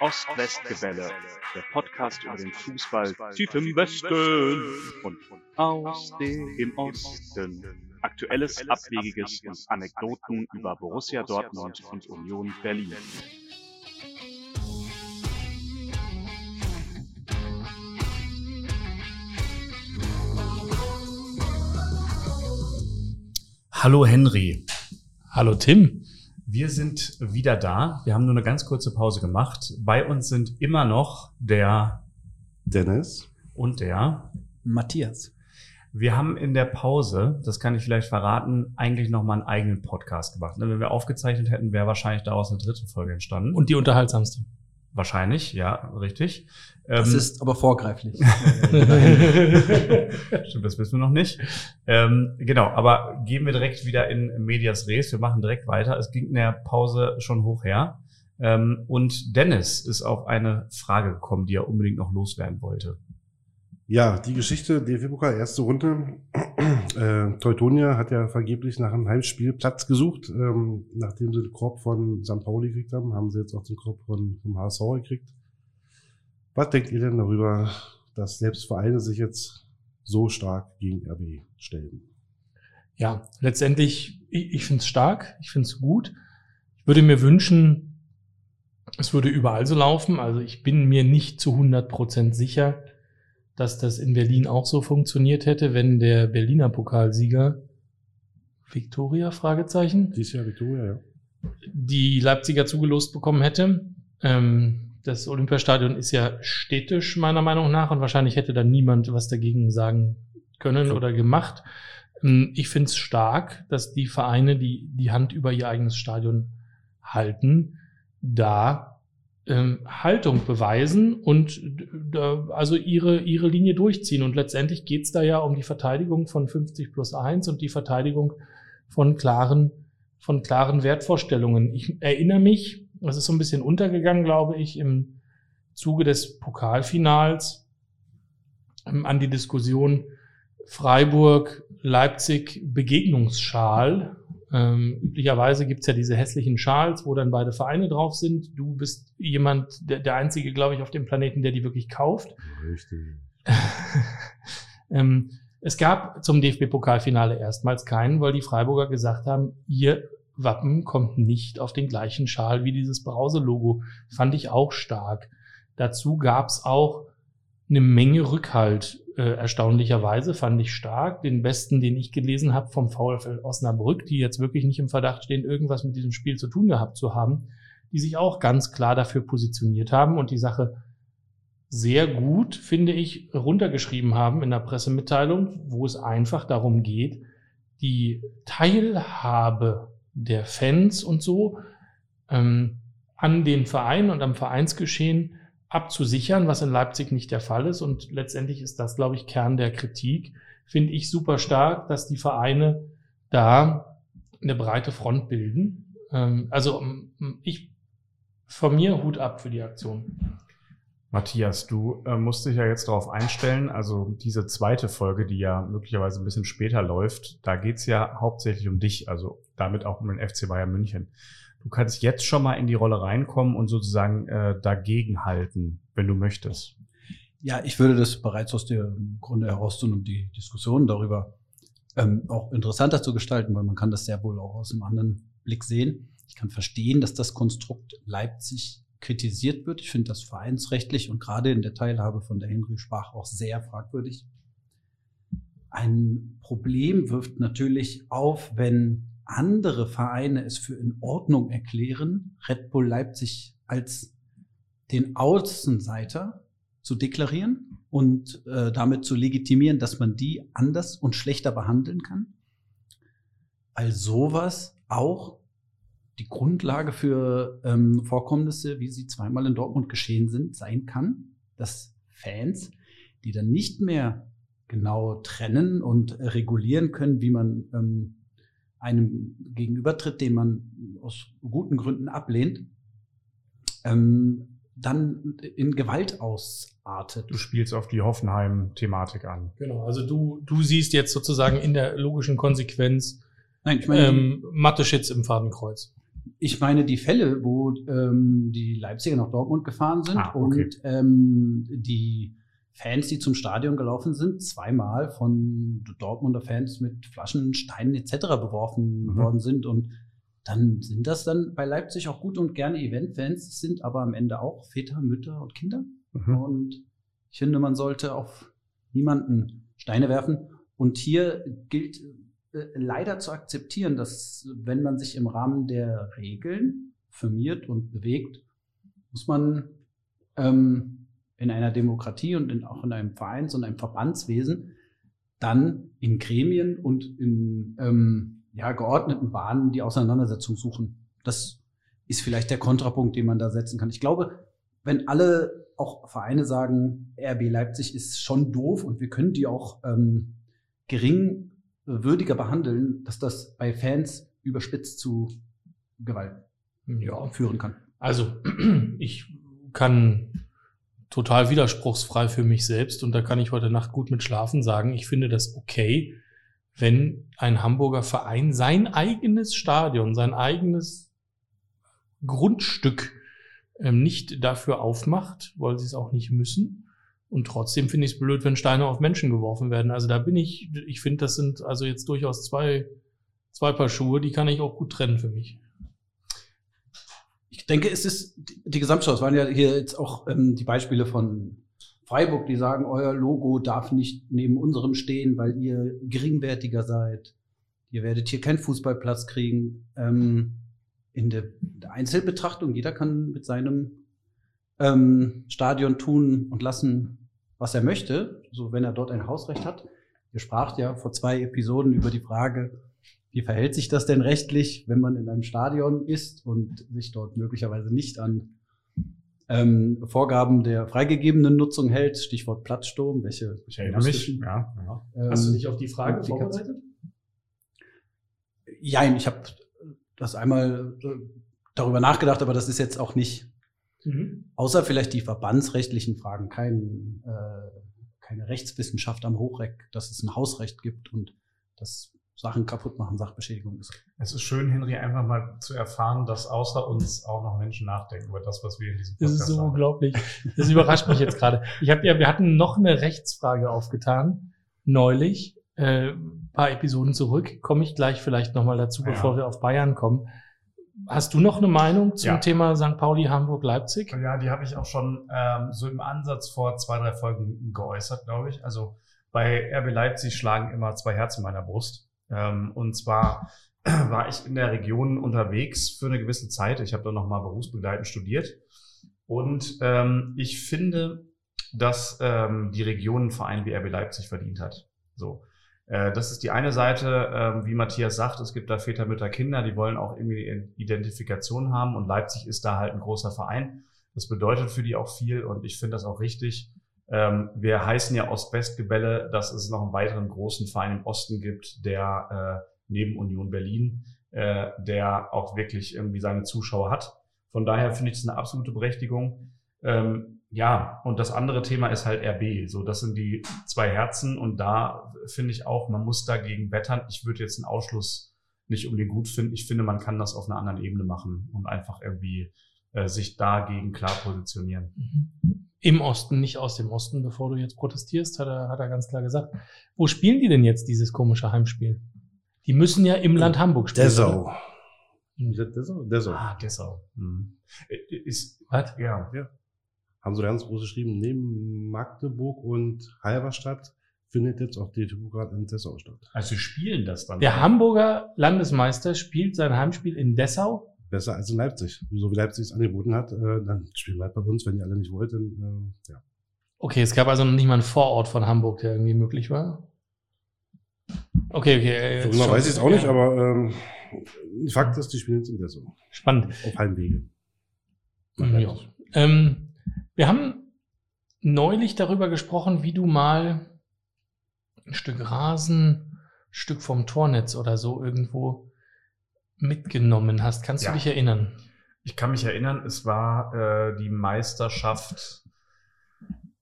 Ost-West-Gebälle, der Podcast über den Fußball tief im Westen und aus dem Osten. Aktuelles, Abwegiges und Anekdoten über Borussia Dortmund und Union Berlin. Hallo Henry. Hallo Tim. Wir sind wieder da. Wir haben nur eine ganz kurze Pause gemacht. Bei uns sind immer noch der Dennis und der Matthias. Wir haben in der Pause, das kann ich vielleicht verraten, eigentlich nochmal einen eigenen Podcast gemacht. Ne, wenn wir aufgezeichnet hätten, wäre wahrscheinlich daraus eine dritte Folge entstanden. Und die unterhaltsamste. Wahrscheinlich, ja, richtig. Das ähm, ist aber vorgreiflich. Stimmt, das wissen wir noch nicht. Ähm, genau, aber gehen wir direkt wieder in Medias Res. Wir machen direkt weiter. Es ging in der Pause schon hoch her. Ähm, und Dennis ist auf eine Frage gekommen, die er unbedingt noch loswerden wollte. Ja, die Geschichte, DFB-Pokal, erste Runde. Äh, Teutonia hat ja vergeblich nach einem Heimspiel Platz gesucht. Ähm, nachdem sie den Korb von St. Pauli gekriegt haben, haben sie jetzt auch den Korb von, vom HSV gekriegt. Was denkt ihr denn darüber, dass selbst Vereine sich jetzt so stark gegen RB stellen? Ja, letztendlich, ich, ich finde es stark, ich finde es gut. Ich würde mir wünschen, es würde überall so laufen. Also ich bin mir nicht zu 100 Prozent sicher, dass das in Berlin auch so funktioniert hätte, wenn der Berliner Pokalsieger Victoria, Fragezeichen? Dies Jahr Victoria, ja. Die Leipziger zugelost bekommen hätte. Ähm, das Olympiastadion ist ja städtisch, meiner Meinung nach, und wahrscheinlich hätte da niemand was dagegen sagen können oder gemacht. Ähm, ich finde es stark, dass die Vereine, die die Hand über ihr eigenes Stadion halten, da ähm, Haltung beweisen und äh, also ihre, ihre Linie durchziehen. Und letztendlich geht es da ja um die Verteidigung von 50 plus 1 und die Verteidigung von klaren, von klaren Wertvorstellungen. Ich erinnere mich, das ist so ein bisschen untergegangen, glaube ich, im Zuge des Pokalfinals ähm, an die Diskussion Freiburg, Leipzig, Begegnungsschal ähm, üblicherweise gibt's ja diese hässlichen Schals, wo dann beide Vereine drauf sind. Du bist jemand, der, der Einzige, glaube ich, auf dem Planeten, der die wirklich kauft. Richtig. ähm, es gab zum DFB-Pokalfinale erstmals keinen, weil die Freiburger gesagt haben, ihr Wappen kommt nicht auf den gleichen Schal wie dieses Brause-Logo. Fand ich auch stark. Dazu gab's auch eine Menge Rückhalt äh, erstaunlicherweise fand ich stark. Den besten, den ich gelesen habe vom VfL Osnabrück, die jetzt wirklich nicht im Verdacht stehen, irgendwas mit diesem Spiel zu tun gehabt zu haben, die sich auch ganz klar dafür positioniert haben und die Sache sehr gut, finde ich, runtergeschrieben haben in der Pressemitteilung, wo es einfach darum geht, die Teilhabe der Fans und so ähm, an den Vereinen und am Vereinsgeschehen abzusichern, was in Leipzig nicht der Fall ist. Und letztendlich ist das, glaube ich, Kern der Kritik. Finde ich super stark, dass die Vereine da eine breite Front bilden. Ähm, also ich von mir Hut ab für die Aktion. Matthias, du äh, musst dich ja jetzt darauf einstellen, also diese zweite Folge, die ja möglicherweise ein bisschen später läuft, da geht's ja hauptsächlich um dich, also damit auch um den FC Bayern München. Du kannst jetzt schon mal in die Rolle reinkommen und sozusagen äh, dagegen halten, wenn du möchtest. Ja, ich würde das bereits aus dem Grunde heraus tun, um die Diskussion darüber ähm, auch interessanter zu gestalten, weil man kann das sehr wohl auch aus einem anderen Blick sehen. Ich kann verstehen, dass das Konstrukt Leipzig kritisiert wird. Ich finde das vereinsrechtlich und gerade in der Teilhabe von der Henry Sprach auch sehr fragwürdig. Ein Problem wirft natürlich auf, wenn andere Vereine es für in Ordnung erklären, Red Bull Leipzig als den Außenseiter zu deklarieren und äh, damit zu legitimieren, dass man die anders und schlechter behandeln kann. Weil sowas auch die Grundlage für ähm, Vorkommnisse, wie sie zweimal in Dortmund geschehen sind, sein kann, dass Fans, die dann nicht mehr genau trennen und regulieren können, wie man ähm, einem gegenübertritt, den man aus guten Gründen ablehnt, ähm, dann in Gewalt ausartet. Du spielst auf die Hoffenheim-Thematik an. Genau, also du, du siehst jetzt sozusagen in der logischen Konsequenz Nein, ich meine, ähm, Mathe-Schitz im Fadenkreuz. ich meine die Fälle, wo ähm, die Leipziger nach Dortmund gefahren sind Ah, okay. und ähm, die Fans, die zum Stadion gelaufen sind, zweimal von Dortmunder Fans mit Flaschen, Steinen etc. beworfen Mhm. worden sind. Und dann sind das dann bei Leipzig auch gut und gerne Eventfans, Es sind aber am Ende auch Väter, Mütter und Kinder. Mhm. Und ich finde, man sollte auf niemanden Steine werfen. Und hier gilt äh, leider zu akzeptieren, dass wenn man sich im Rahmen der Regeln firmiert und bewegt, muss man ähm, in einer Demokratie und in, auch in einem Vereins- und einem Verbandswesen dann in Gremien und in ähm, ja, geordneten Bahnen die Auseinandersetzung suchen. Das ist vielleicht der Kontrapunkt, den man da setzen kann. Ich glaube, wenn alle auch Vereine sagen, RB Leipzig ist schon doof und wir können die auch ähm, gering äh, würdiger behandeln, dass das bei Fans überspitzt zu Gewalt Ja, führen kann. Also, ich kann total widerspruchsfrei für mich selbst und da kann ich heute Nacht gut mit schlafen sagen, ich finde das okay, wenn ein Hamburger Verein sein eigenes Stadion, sein eigenes Grundstück ähm, nicht dafür aufmacht, weil sie es auch nicht müssen. Und trotzdem finde ich es blöd, wenn Steine auf Menschen geworfen werden. Also da bin ich, ich finde, das sind also jetzt durchaus zwei, zwei Paar Schuhe, die kann ich auch gut trennen für mich. Denke, es ist die, Gesamtschau. Es waren ja hier jetzt auch ähm, die Beispiele von Freiburg, die sagen, euer Logo darf nicht neben unserem stehen, weil ihr geringwertiger seid. Ihr werdet hier keinen Fußballplatz kriegen. Ähm, in der, Einzelbetrachtung, jeder kann mit seinem ähm, Stadion tun und lassen, was er möchte, so wenn er dort ein Hausrecht hat. Ihr spracht ja vor zwei Episoden über die Frage, wie verhält sich das denn rechtlich, wenn man in einem Stadion ist und sich dort möglicherweise nicht an ähm, Vorgaben der freigegebenen Nutzung hält? Stichwort Platzsturm. Welche Ich erinnere mich. Ja, ja. ähm, Hast du dich auf die Frage vorbereitet? Jein, ich habe das einmal äh, darüber nachgedacht, aber das ist jetzt auch nicht, Mhm. außer vielleicht die verbandsrechtlichen Fragen, kein, äh, keine Rechtswissenschaft am Hochreck, dass es ein Hausrecht gibt und dass Sachen kaputt machen, Sachbeschädigung ist. Es ist schön, Henry, einfach mal zu erfahren, dass außer uns auch noch Menschen nachdenken über das, was wir in diesem Das Podcast ist so sagen. unglaublich. Das überrascht mich jetzt gerade. Ich habe ja, wir hatten noch eine Rechtsfrage aufgetan neulich, äh, paar Episoden zurück. Komme ich gleich vielleicht nochmal dazu, Ja. bevor wir auf Bayern kommen. Hast du noch eine Meinung zum Ja. Thema St. Pauli, Hamburg, Leipzig? Ja, die habe ich auch schon ähm, so im Ansatz vor zwei, drei Folgen geäußert, glaube ich. Also bei RB Leipzig schlagen immer zwei Herzen in meiner Brust. Ähm, und zwar war ich in der Region unterwegs für eine gewisse Zeit. Ich habe dann nochmal berufsbegleitend studiert. Und ähm, ich finde, dass ähm, die Region einen Verein wie RB Leipzig verdient hat. So. Äh, Das ist die eine Seite, wie Matthias sagt, es gibt da Väter, Mütter, Kinder, die wollen auch irgendwie Identifikation haben und Leipzig ist da halt ein großer Verein. Das bedeutet für die auch viel und ich finde das auch richtig. Ähm, Wir heißen ja Ost-West-Gebälle, dass es noch einen weiteren großen Verein im Osten gibt, der äh, neben Union Berlin, äh, der auch wirklich irgendwie seine Zuschauer hat. Von daher finde ich das eine absolute Berechtigung. Ähm, ja, und das andere Thema ist halt RB. So, das sind die zwei Herzen und da finde ich auch, man muss dagegen wettern. Ich würde jetzt einen Ausschluss nicht unbedingt gut finden. Ich finde, man kann das auf einer anderen Ebene machen und einfach irgendwie äh, sich dagegen klar positionieren. Mhm. Im Osten, nicht aus dem Osten, bevor du jetzt protestierst, hat er, hat er ganz klar gesagt. Wo spielen die denn jetzt dieses komische Heimspiel? Die müssen ja im Land Hamburg spielen. Dessau. oder? Dessau? Dessau. Ah, Dessau. Hm. Äh, Ist, Was? ja, Haben sie ganz groß geschrieben, neben Magdeburg und Halberstadt findet jetzt auch die gerade in Dessau statt. also spielen das dann. Der Hamburger Landesmeister spielt sein Heimspiel in Dessau. Besser als in Leipzig. So wie Leipzig es angeboten hat, äh, dann spielen wir halt bei uns, wenn ihr alle nicht wollt, dann, äh, ja. Okay, es gab also noch nicht mal einen Vorort von Hamburg, der irgendwie möglich war. Okay, okay. äh, So genau weiß ich es auch nicht, ja. aber ähm, Fakt ist, die spielen jetzt in Dessau. Spannend. Auf Heimwege. Ja. Ähm, wir haben neulich darüber gesprochen, wie du mal ein Stück Rasen, ein Stück vom Tornetz oder so irgendwo mitgenommen hast. Kannst Ja. du dich erinnern? Ich kann mich erinnern, es war äh, die Meisterschaft,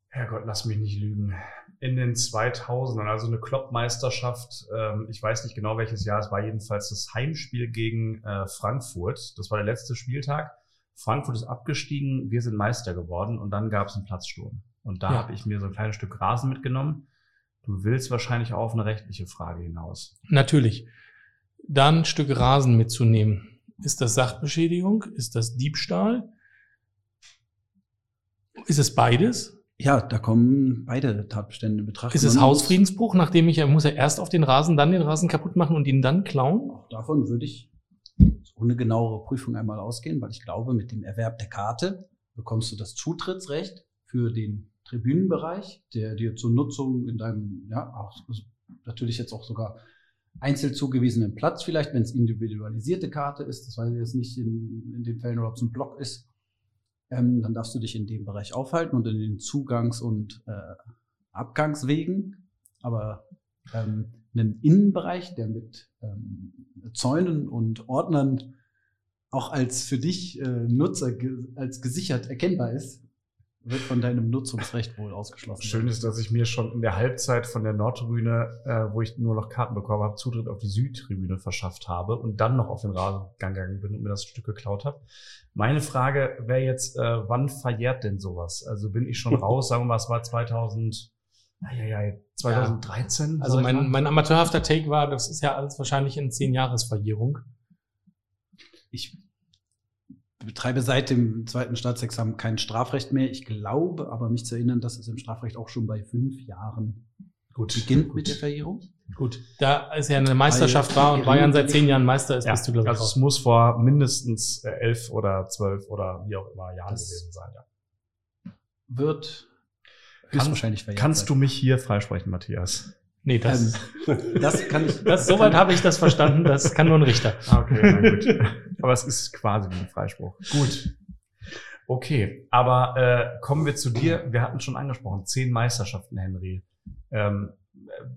Herrgott, lass mich nicht lügen, in den 2000ern, also eine Klopp-Meisterschaft. Ähm, ich weiß nicht genau welches Jahr. Es war jedenfalls das Heimspiel gegen äh, Frankfurt. Das war der letzte Spieltag. Frankfurt ist abgestiegen, wir sind Meister geworden und dann gab es einen Platzsturm. Und da Ja. habe ich mir so ein kleines Stück Rasen mitgenommen. Du willst wahrscheinlich auch auf eine rechtliche Frage hinaus. Natürlich. Dann ein Stück Rasen mitzunehmen. Ist das Sachbeschädigung? Ist das Diebstahl? Ist es beides? Ja, da kommen beide Tatbestände in Betracht. Ist es Hausfriedensbruch, nachdem ich, er muss er erst auf den Rasen, dann den Rasen kaputt machen und ihn dann klauen? Auch davon würde ich ohne genauere Prüfung einmal ausgehen, weil ich glaube, mit dem Erwerb der Karte bekommst du das Zutrittsrecht für den Tribünenbereich, der dir zur Nutzung in deinem, ja, auch, natürlich jetzt auch sogar einzeln zugewiesenen Platz, vielleicht, wenn es individualisierte Karte ist, das weiß ich jetzt nicht in, in den Fällen ob es ein Block ist, ähm, dann darfst du dich in dem Bereich aufhalten und in den Zugangs- und äh, Abgangswegen. Aber ähm, einen Innenbereich, der mit ähm, Zäunen und Ordnern auch als für dich äh, Nutzer ge als gesichert erkennbar ist, wird von deinem Nutzungsrecht wohl ausgeschlossen. Schön ist, dass ich mir schon in der Halbzeit von der Nordtribüne, äh, wo ich nur noch Karten bekommen habe, Zutritt auf die Südtribüne verschafft habe und dann noch auf den Rasen gegangen bin und mir das Stück geklaut habe. Meine Frage wäre jetzt, äh, wann verjährt denn sowas? Also bin ich schon raus, sagen wir mal, es war 2000, ja, 2013? Also sag ich mal? mein, mein amateurhafter Take war, das ist ja alles wahrscheinlich in zehn Jahresverjährung. Ich betreibe seit dem zweiten Staatsexamen kein Strafrecht mehr. Ich glaube aber, mich zu erinnern, dass es im Strafrecht auch schon bei fünf Jahren gut. beginnt gut. mit der Verjährung. Gut, da es ja eine Meisterschaft war und Bayern seit zehn Jahren Meister ist, Ja, bist du, glaube ich, also es muss vor mindestens äh, elf oder zwölf oder wie auch immer Jahren Das- gewesen sein. Ja. Wird Kann- höchstwahrscheinlich verjährt Kannst du sein. mich hier freisprechen, Matthias? Nee, das, Ähm, das kann ich. das, soweit habe ich das verstanden, das kann nur ein Richter. Ah, Okay, na gut. aber es ist quasi wie ein Freispruch. Gut. Okay, aber äh, kommen wir zu dir. Wir hatten schon angesprochen, zehn Meisterschaften, Henry. Ähm,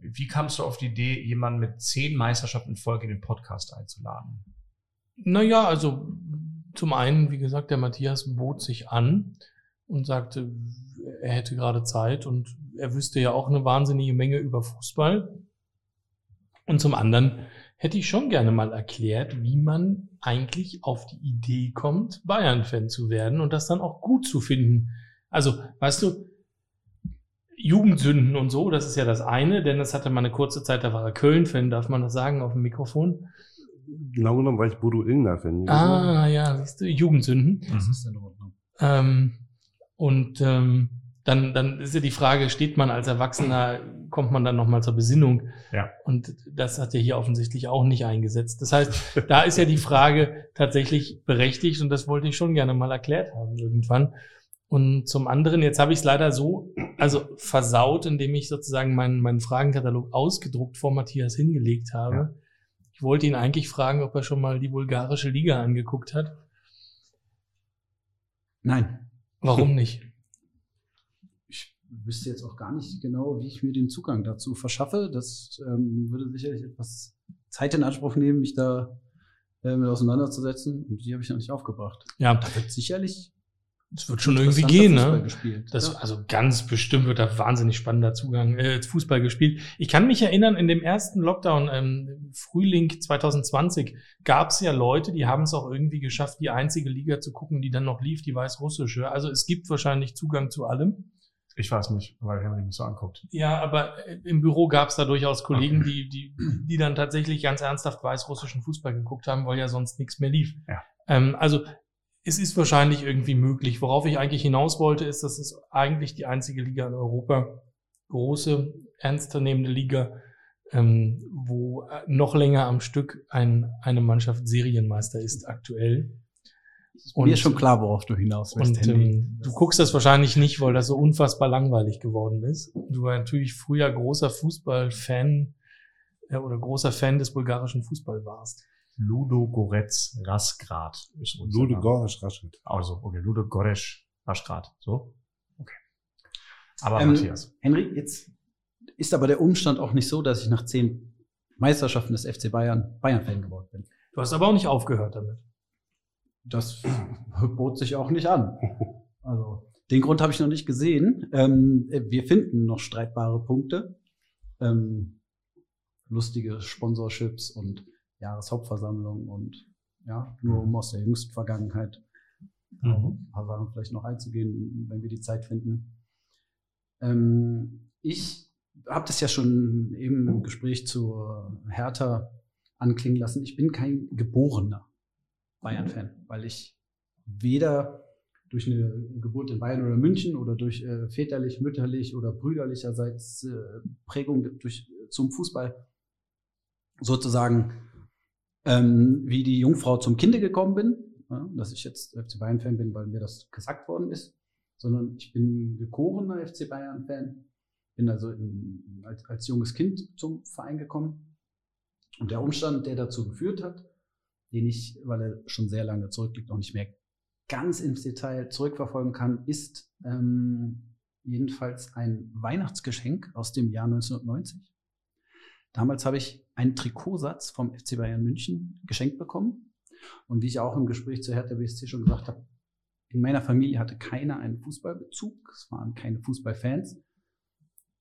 wie kamst du auf die Idee, jemanden mit zehn Meisterschaften in Folge in den Podcast einzuladen? Naja, also zum einen, wie gesagt, der Matthias bot sich an und sagte, er hätte gerade Zeit und er wüsste ja auch eine wahnsinnige Menge über Fußball. Und zum anderen hätte ich schon gerne mal erklärt, wie man eigentlich auf die Idee kommt, Bayern-Fan zu werden und das dann auch gut zu finden. Also, weißt du, Jugendsünden und so, das ist ja das eine, denn das hatte mal eine kurze Zeit, da war er Köln-Fan, darf man das sagen auf dem Mikrofon? Genau genommen war ich Bodo Illner-Fan. Ah, ja, siehst du, Jugendsünden. Das ist in Ordnung. Ähm, und ähm, dann, dann ist ja die Frage, steht man als Erwachsener, kommt man dann nochmal zur Besinnung? Ja. Und das hat ja hier offensichtlich auch nicht eingesetzt. Das heißt, da ist ja die Frage tatsächlich berechtigt und das wollte ich schon gerne mal erklärt haben irgendwann. Und zum anderen, jetzt habe ich es leider so, also versaut, indem ich sozusagen meinen, meinen Fragenkatalog ausgedruckt vor Matthias hingelegt habe. Ja. Ich wollte ihn eigentlich fragen, ob er schon mal die bulgarische Liga angeguckt hat. Nein. Warum nicht? Wüsste jetzt auch gar nicht genau, wie ich mir den Zugang dazu verschaffe. Das ähm, würde sicherlich etwas Zeit in Anspruch nehmen, mich da äh, mit auseinanderzusetzen. Und die habe ich noch nicht aufgebracht. Ja, Da wird sicherlich es wird schon irgendwie gehen, Fußball ne? Gespielt. Das, ja. Also ganz bestimmt wird da wahnsinnig spannender Zugang äh, Fußball gespielt. Ich kann mich erinnern, in dem ersten Lockdown, ähm, Frühling 2020, gab es ja Leute, die haben es auch irgendwie geschafft, die einzige Liga zu gucken, die dann noch lief, die weißrussische. Also es gibt wahrscheinlich Zugang zu allem. Ich weiß nicht, weil Henry mich so anguckt. Ja, aber äh, im Büro gab es da durchaus Kollegen, Okay. die, die, die dann tatsächlich ganz ernsthaft weißrussischen Fußball geguckt haben, weil ja sonst nichts mehr lief. Ja. Ähm, also es ist wahrscheinlich irgendwie möglich. Worauf ich eigentlich hinaus wollte, ist, dass es eigentlich die einzige Liga in Europa, große, ernstzunehmende Liga, ähm, wo äh, noch länger am Stück ein, eine Mannschaft Serienmeister ist aktuell. Mir ist schon klar, worauf du hinaus willst, Und Handy. ähm, du guckst das wahrscheinlich nicht, weil das so unfassbar langweilig geworden ist. Du war natürlich früher großer Fußballfan äh, oder großer Fan des bulgarischen Fußball warst. Ludo Goretz Rasgrad ist unser Lude Name. Gorisch Raschet. Also, okay, Ludo Goresch Rasgrad. So? Okay. Aber Ähm, Matthias. Henry, jetzt ist aber der Umstand auch nicht so, dass ich nach zehn Meisterschaften des FC Bayern Bayern-Fan geworden bin. Du hast aber auch nicht aufgehört damit. Das bot sich auch nicht an. Also Den Grund habe ich noch nicht gesehen. Ähm, wir finden noch streitbare Punkte. Ähm, lustige Sponsorships und Jahreshauptversammlung und ja, nur um aus der jüngsten Vergangenheit mhm. ein paar Sachen vielleicht noch einzugehen, wenn wir die Zeit finden. Ähm, ich habe das ja schon eben im Gespräch zu Hertha anklingen lassen. Ich bin kein geborener Bayern-Fan, weil ich weder durch eine Geburt in Bayern oder München oder durch äh, väterlich, mütterlich oder brüderlicherseits äh, Prägung durch, zum Fußball sozusagen ähm, wie die Jungfrau zum Kinde gekommen bin, ja, dass ich jetzt FC Bayern-Fan bin, weil mir das gesagt worden ist, sondern ich bin gekorener FC Bayern-Fan, bin also in, als, als junges Kind zum Verein gekommen. Und der Umstand, der dazu geführt hat, den ich, weil er schon sehr lange zurückliegt, noch nicht mehr ganz ins Detail zurückverfolgen kann, ist ähm, jedenfalls ein Weihnachtsgeschenk aus dem Jahr 1990. Damals habe ich einen Trikotsatz vom FC Bayern München geschenkt bekommen. Und wie ich auch im Gespräch zu Hertha BSC schon gesagt habe, in meiner Familie hatte keiner einen Fußballbezug. Es waren keine Fußballfans.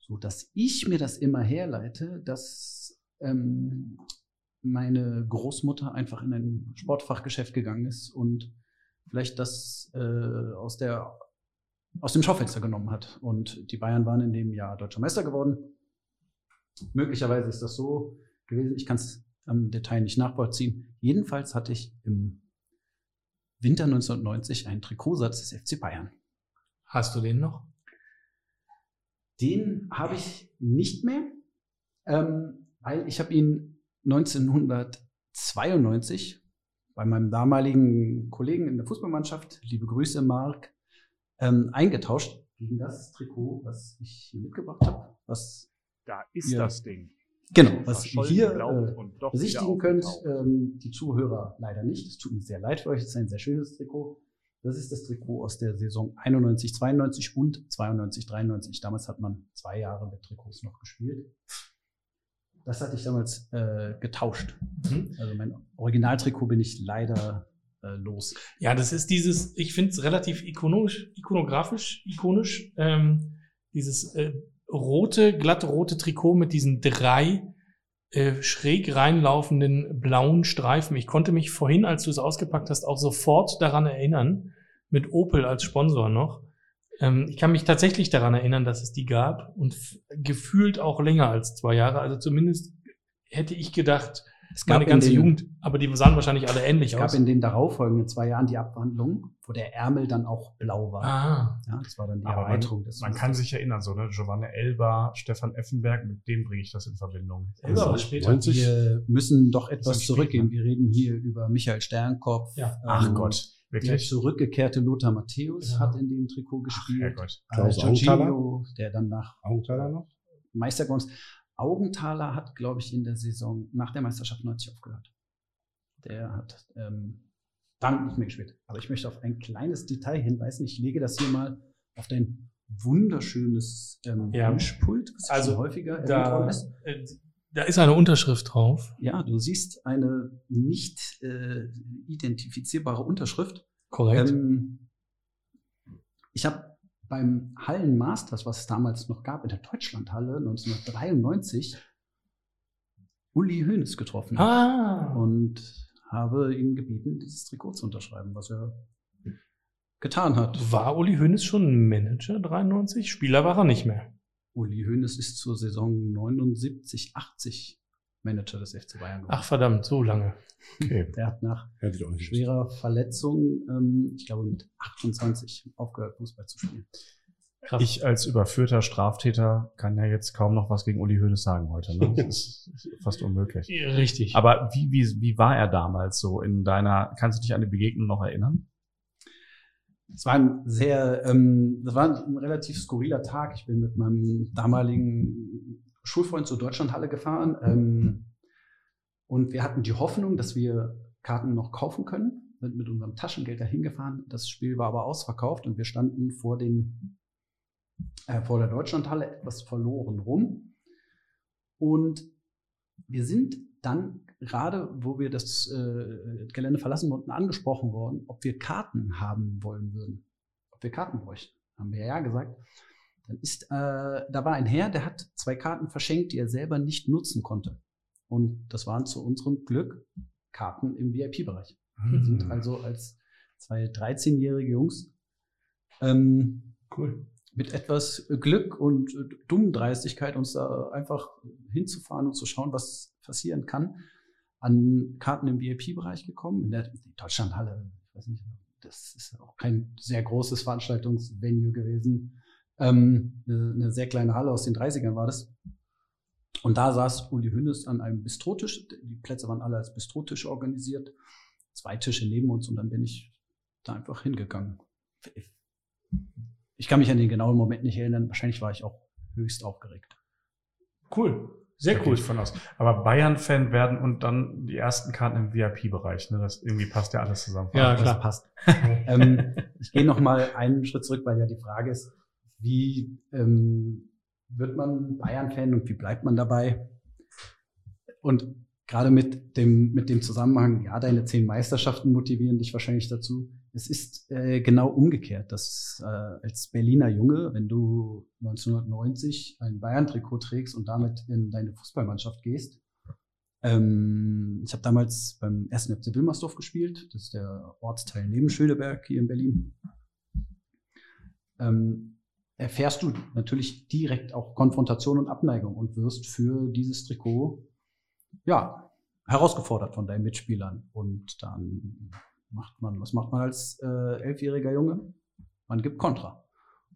So dass ich mir das immer herleite, dass ähm, meine Großmutter einfach in ein Sportfachgeschäft gegangen ist und vielleicht das äh, aus, der, aus dem Schaufenster genommen hat. Und die Bayern waren in dem Jahr deutscher Meister geworden. Möglicherweise ist das so gewesen. Ich kann es am Detail nicht nachvollziehen. Jedenfalls hatte ich im Winter 1990 einen Trikotsatz des FC Bayern. Hast du den noch? Den habe ich nicht mehr, ähm, weil ich habe ihn 1992 bei meinem damaligen Kollegen in der Fußballmannschaft, liebe Grüße Marc, ähm, eingetauscht gegen das Trikot, was ich hier mitgebracht habe. Was da ist ja, das Ding. Genau, was ihr hier äh, besichtigen könnt, ähm, die Zuhörer leider nicht. Es tut mir sehr leid für euch, es ist ein sehr schönes Trikot. Das ist das Trikot aus der Saison 91, 92 und 92, 93. Damals hat man zwei Jahre mit Trikots noch gespielt. Das hatte ich damals äh, getauscht. Mhm. Also mein Originaltrikot bin ich leider äh, los. Ja, das ist dieses, ich finde es relativ ikonisch, ikonografisch, ikonisch, ähm, dieses äh, rote, glatte rote Trikot mit diesen drei äh, schräg reinlaufenden blauen Streifen. Ich konnte mich vorhin, als du es ausgepackt hast, auch sofort daran erinnern, mit Opel als Sponsor noch. Ähm, ich kann mich tatsächlich daran erinnern, dass es die gab und gefühlt auch länger als zwei Jahre. Also zumindest hätte ich gedacht, es gab meine ganze den, Jugend, aber die sahen wahrscheinlich alle ähnlich aus. Es gab in den darauffolgenden zwei Jahren die Abwandlung, wo der Ärmel dann auch blau war. Ah. Ja, das war dann die aber Erweiterung. Man, man kann sich erinnern, so, ne? Giovanni Elba, Stefan Effenberg, mit dem bringe ich das in Verbindung. Elba war später. 90? Wir müssen doch etwas zurückgehen. Wir reden hier über Michael Sternkopf. Ja. Ach ähm, Gott. Wirklich? Der zurückgekehrte Lothar Matthäus ja. hat in dem Trikot gespielt. Ach, Gott. Klaus äh, Giorgino, der dann nach Augenthaler noch? Meister geworden ist. Augenthaler hat, glaube ich, in der Saison nach der Meisterschaft 90 aufgehört. Der hat ähm, dann nicht mehr gespielt. Aber ich möchte auf ein kleines Detail hinweisen. Ich lege das hier mal auf dein wunderschönes ähm, ja. Mischpult, was also häufiger da, ist. Da ist eine Unterschrift drauf. Ja, du siehst eine nicht äh, identifizierbare Unterschrift. Korrekt. Ähm, ich habe beim Hallenmasters, was es damals noch gab, in der Deutschlandhalle 1993, Uli Hoeneß getroffen. Ah. Und habe ihm gebeten, dieses Trikot zu unterschreiben, was er getan hat. War Uli Hoeneß schon Manager 93? Spieler war er nicht mehr. Uli Hoeneß ist zur Saison 79, 80 Manager des FC Bayern geworden. Ach verdammt, so lange. Okay. Der hat nach schwerer Verletzung, ähm, ich glaube mit 28 aufgehört, Fußball zu spielen. Krass. Ich als überführter Straftäter kann ja jetzt kaum noch was gegen Uli Hoeneß sagen heute. Ne? Das ist fast unmöglich. Richtig. Aber wie, wie, wie war er damals so in deiner, kannst du dich an die Begegnung noch erinnern? Es war ein sehr, ähm, das war ein relativ skurriler Tag. Ich bin mit meinem damaligen Schulfreund zur Deutschlandhalle gefahren ähm, und wir hatten die Hoffnung, dass wir Karten noch kaufen können. Sind mit unserem Taschengeld dahin gefahren. Das Spiel war aber ausverkauft und wir standen vor den äh, vor der Deutschlandhalle etwas verloren rum. Und wir sind dann gerade, wo wir das äh, Gelände verlassen wollten, angesprochen worden, ob wir Karten haben wollen würden. Ob wir Karten bräuchten. haben wir ja gesagt. Dann ist, äh, da war ein Herr, der hat zwei Karten verschenkt, die er selber nicht nutzen konnte. Und das waren zu unserem Glück Karten im VIP-Bereich. Wir sind Mhm. also als zwei 13-jährige Jungs ähm, Cool. mit etwas Glück und äh, Dummdreistigkeit uns da einfach hinzufahren und zu schauen, was passieren kann, an Karten im VIP-Bereich gekommen. In der Deutschlandhalle, ich weiß nicht, das ist auch kein sehr großes Veranstaltungsvenue gewesen. Ähm, eine, eine sehr kleine Halle aus den 30ern war das. Und da saß Uli Hünnes an einem Bistrotisch. Die Plätze waren alle als Bistrotisch organisiert. Zwei Tische neben uns und dann bin ich da einfach hingegangen. Ich kann mich an den genauen Moment nicht erinnern. Wahrscheinlich war ich auch höchst aufgeregt. Cool. Da Sehr gehe cool. ich von aus. Aber Bayern-Fan werden und dann die ersten Karten im VIP-Bereich. Ne? Das irgendwie passt ja alles zusammen. Ja, Das klar. passt. ähm, ich gehe noch mal einen Schritt zurück, weil ja die Frage ist, wie ähm, wird man Bayern-Fan und wie bleibt man dabei? Und gerade mit dem, mit dem Zusammenhang, ja, deine zehn Meisterschaften motivieren dich wahrscheinlich dazu. Es ist äh, genau umgekehrt, dass äh, als Berliner Junge, wenn du 1990 ein Bayern-Trikot trägst und damit in deine Fußballmannschaft gehst, ähm, ich habe damals beim ersten FC Wilmersdorf gespielt. Das ist der Ortsteil neben Schöneberg hier in Berlin. Ähm, erfährst du natürlich direkt auch Konfrontation und Abneigung und wirst für dieses Trikot ja herausgefordert von deinen Mitspielern. Und dann macht man, was macht man als äh, elfjähriger Junge? Man gibt Kontra.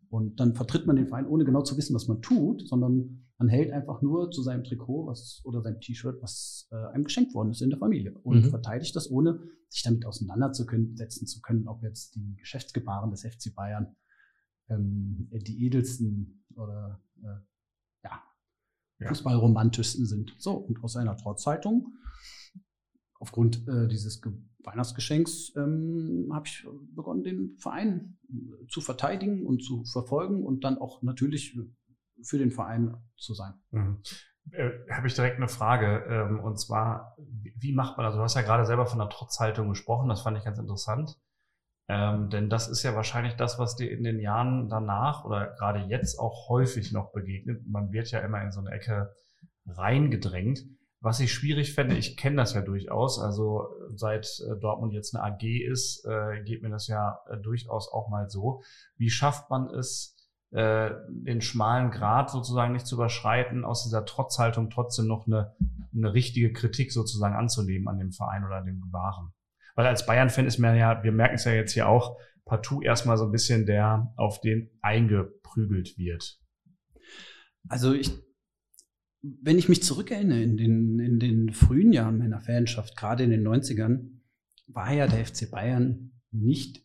Und dann vertritt man den Verein, ohne genau zu wissen, was man tut, sondern man hält einfach nur zu seinem Trikot was, oder seinem T-Shirt, was äh, einem geschenkt worden ist in der Familie. Und Mhm. verteidigt das, ohne sich damit auseinandersetzen zu können, ob jetzt die Geschäftsgebaren des FC Bayern ähm, die edelsten oder äh, ja, Ja. Fußballromantischsten sind. So, und aus einer Trotzzeitung, aufgrund äh, dieses Ge Weihnachtsgeschenks, ähm, habe ich begonnen, den Verein äh, zu verteidigen und zu verfolgen und dann auch natürlich für den Verein zu sein. Mhm. Äh, Habe ich direkt eine Frage. Ähm, und zwar, wie wie macht man, also du hast ja gerade selber von der Trotzhaltung gesprochen, das fand ich ganz interessant. Ähm, denn das ist ja wahrscheinlich das, was dir in den Jahren danach oder gerade jetzt auch häufig noch begegnet. Man wird ja immer in so eine Ecke reingedrängt. Was ich schwierig fände, ich kenne das ja durchaus, also seit äh, Dortmund jetzt eine AG ist, äh, geht mir das ja äh, durchaus auch mal so. Wie schafft man es, äh, den schmalen Grat sozusagen nicht zu überschreiten, aus dieser Trotzhaltung trotzdem noch eine, eine richtige Kritik sozusagen anzunehmen an dem Verein oder an dem Gebaren. Weil als Bayern-Fan ist man ja, wir merken es ja jetzt hier auch, partout erstmal so ein bisschen der, auf den eingeprügelt wird. Also ich, wenn ich mich zurückerinnere in den, in den frühen Jahren meiner Fanschaft, gerade in den 90ern, war ja der FC Bayern nicht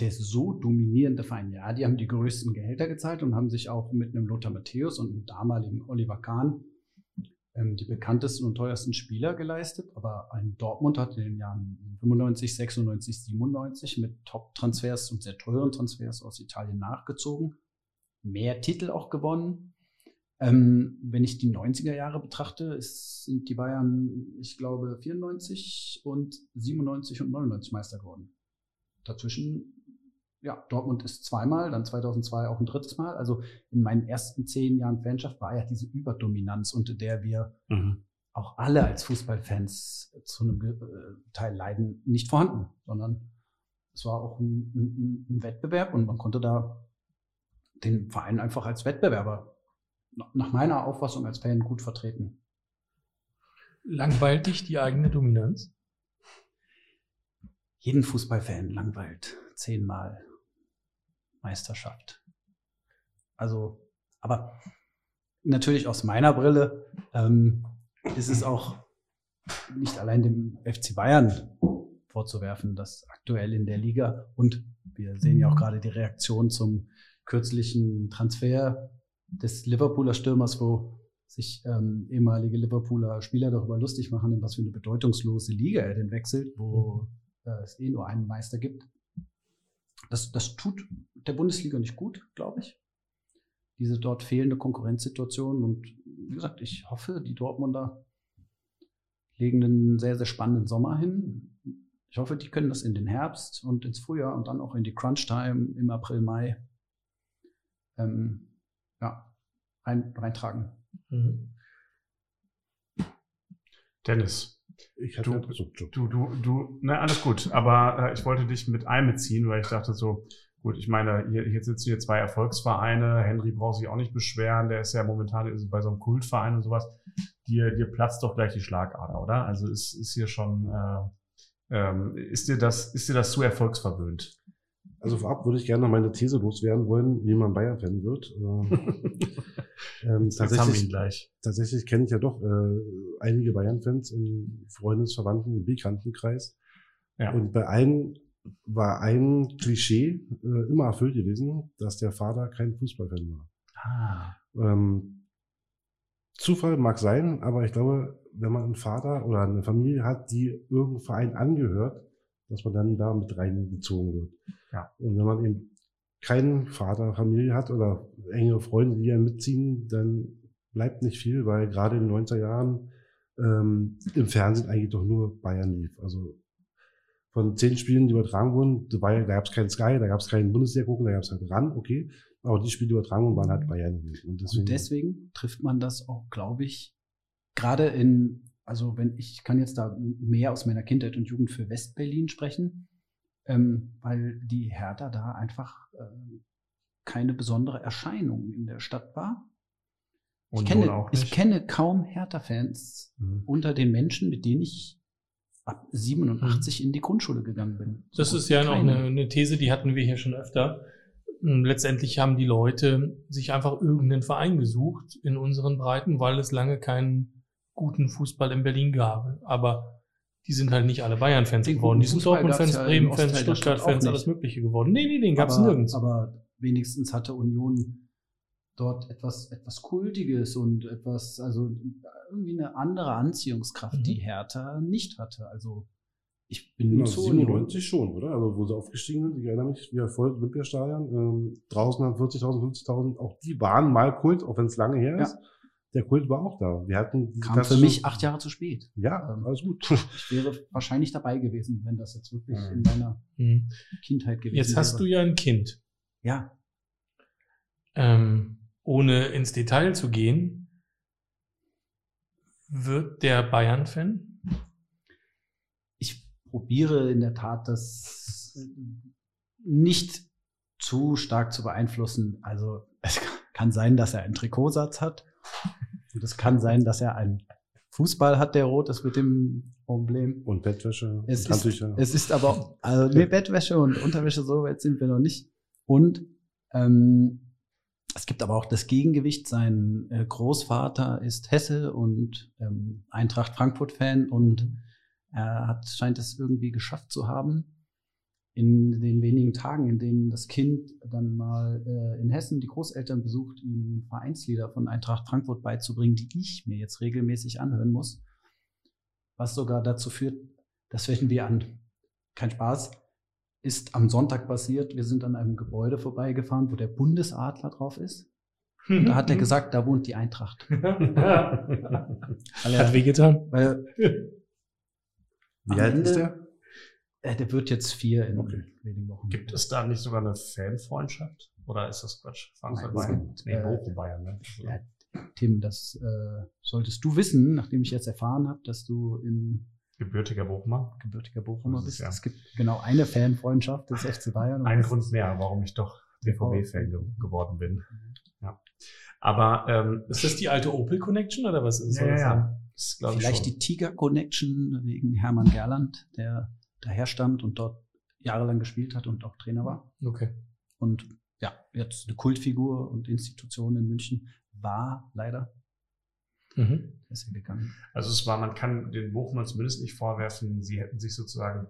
der so dominierende Verein. Ja, die haben die größten Gehälter gezahlt und haben sich auch mit einem Lothar Matthäus und einem damaligen Oliver Kahn ähm, die bekanntesten und teuersten Spieler geleistet. Aber ein Dortmund hat in den Jahren 95, 96, 97 mit Top-Transfers und sehr teuren Transfers aus Italien nachgezogen. Mehr Titel auch gewonnen. Ähm, wenn ich die 90er Jahre betrachte, ist, sind die Bayern, ich glaube, 94 und 97 und 99 Meister geworden. Dazwischen, ja, Dortmund ist zweimal, dann 2002 auch ein drittes Mal. Also in meinen ersten zehn Jahren Fanschaft war ja diese Überdominanz, unter der wir auch alle als Fußballfans zu einem äh, Teil leiden, nicht vorhanden, sondern es war auch ein, ein, ein Wettbewerb und man konnte da den Verein einfach als Wettbewerber nach meiner Auffassung als Fan gut vertreten. Langweilt dich die eigene Dominanz? Jeden Fußballfan langweilt zehnmal Meisterschaft. Also, aber natürlich aus meiner Brille ähm, ist es auch nicht allein dem FC Bayern vorzuwerfen, dass aktuell in der Liga und wir sehen ja auch gerade die Reaktion zum kürzlichen Transfer des Liverpooler Stürmers, wo sich ähm, ehemalige Liverpooler Spieler darüber lustig machen, in was für eine bedeutungslose Liga er denn wechselt, wo äh, es eh nur einen Meister gibt. Das, das tut der Bundesliga nicht gut, glaube ich. Diese dort fehlende Konkurrenzsituation. Und wie gesagt, ich hoffe, die Dortmunder legen einen sehr, sehr spannenden Sommer hin. Ich hoffe, die können das in den Herbst und ins Frühjahr und dann auch in die Crunch-Time im April, Mai ähm, ja, rein, reintragen. Mhm. Dennis, Ich hatte Du- so, so. du, du, du, na, alles gut, aber äh, ich wollte dich mit einbeziehen, weil ich dachte so, gut, ich meine, hier, hier sitzen hier zwei Erfolgsvereine, Henry braucht sich auch nicht beschweren, der ist ja momentan ist bei so einem Kultverein und sowas, dir, dir platzt doch gleich die Schlagader, oder? Also ist, ist hier schon, äh, ähm, ist dir das, ist dir das zu erfolgsverwöhnt? Also vorab würde ich gerne noch meine These loswerden wollen, wie man Bayern-Fan wird. Ähm, ähm, tatsächlich tatsächlich kenne ich ja doch äh, einige Bayern-Fans im Freundesverwandten, im Bekanntenkreis. Ja. Und bei allen war ein Klischee äh, immer erfüllt gewesen, dass der Vater kein Fußballfan war. Ah. Ähm, Zufall mag sein, aber ich glaube, wenn man einen Vater oder eine Familie hat, die irgendeinem Verein angehört, dass man dann da mit reingezogen wird. Ja. Und wenn man eben keinen Vater, Familie hat oder engere Freunde, die einen mitziehen, dann bleibt nicht viel, weil gerade in den 90er Jahren ähm, im Fernsehen eigentlich doch nur Bayern lief. Also von zehn Spielen, die übertragen wurden, ja- da gab es keinen Sky, da gab es keinen Bundesliga gucken, da gab es halt RAN, okay. Aber die Spiele, die übertragen wurden, waren halt Bayern gewesen. Und deswegen, Und deswegen trifft man das auch, glaube ich, gerade in, also wenn ich kann jetzt da mehr aus meiner Kindheit und Jugend für Westberlin sprechen, ähm, weil die Hertha da einfach ähm, keine besondere Erscheinung in der Stadt war. Und ich, kenne, ich kenne kaum Hertha-Fans Mhm. unter den Menschen, mit denen ich ab 87 in die Grundschule gegangen bin. Das So ist ja noch keine. eine, eine These, die hatten wir hier schon öfter. Ähm, Letztendlich haben die Leute sich einfach irgendeinen Verein gesucht in unseren Breiten, weil es lange keinen guten Fußball in Berlin gab. Aber die sind halt nicht alle Bayern-Fans Den geworden. Die sind Dortmund-Fans, ja im Bremen-Fans, Stuttgart-Fans, alles. Mögliche geworden. Nee, nee, den gab's aber, nirgends. Aber wenigstens hatte Union dort etwas, etwas Kultiges und etwas, also irgendwie eine andere Anziehungskraft, Mhm. die Hertha nicht hatte. Also ich bin Genau, zu Union. 97 schon, oder? Also wo sie aufgestiegen sind, ich erinnere mich, wieder voll Olympiastadion, ähm, draußen haben 40.000, 50.000, auch die waren mal Kult, auch wenn es lange her Ja. Der Kult war auch da. Wir hatten Kam für mich acht Jahre zu spät. Ja, Ähm, alles gut. Ich wäre wahrscheinlich dabei gewesen, wenn das jetzt wirklich Mhm. in meiner Mhm. Kindheit gewesen Jetzt hast du wäre. ja ein Kind. Ja, Ähm, ohne ins Detail zu gehen, wird der Bayern-Fan? ich probiere in der Tat, das nicht zu stark zu beeinflussen. Also es kann sein, dass er einen Trikotsatz hat. Und es kann sein, dass er einen Fußball hat, der rot ist mit dem Problem. Und Bettwäsche, Es und ist, es ist aber, also nee, Bettwäsche und Unterwäsche, so weit sind wir noch nicht. Und ähm, es gibt aber auch das Gegengewicht. Sein äh, Großvater ist Hesse und ähm, Eintracht Frankfurt-Fan und er hat, scheint es irgendwie geschafft zu haben, in den wenigen Tagen, in denen das Kind dann mal äh, in Hessen die Großeltern besucht, ihm Vereinslieder von Eintracht Frankfurt beizubringen, die ich mir jetzt regelmäßig anhören muss. Was sogar dazu führt, das fällt wir an. Kein Spaß. Ist am Sonntag passiert. Wir sind an einem Gebäude vorbeigefahren, wo der Bundesadler drauf ist. Und da hat er gesagt, da wohnt die Eintracht. Weil Hat wehgetan. weil Wie alt ist der? Äh, der wird jetzt vier in Okay. wenigen Wochen. Gibt es da nicht sogar eine Fanfreundschaft? Oder ist das Quatsch? Frankfurt Nein, Bayern? Nee, äh, Bochum Bayern, ne? Ja, Tim, das äh, solltest du wissen, nachdem ich jetzt erfahren habe, dass du in Gebürtiger Bochumer. gebürtiger Bochumer Das ist bist. ja- Es gibt genau eine Fanfreundschaft des FC Bayern. Ein das Grund mehr, warum ich doch BVB-Fan ge geworden bin. Ja. Aber ähm, Ist das die alte Opel Connection oder was ist Ja, ja, das? ja. Das glaube ich Vielleicht schon. die Tiger Connection wegen Hermann Gerland, der daher stammt und dort jahrelang gespielt hat und auch Trainer war. Okay. Und ja, jetzt eine Kultfigur und Institution in München war leider Mhm. ist er gegangen. Also es war, man kann den Bochumern zumindest nicht vorwerfen, sie hätten sich sozusagen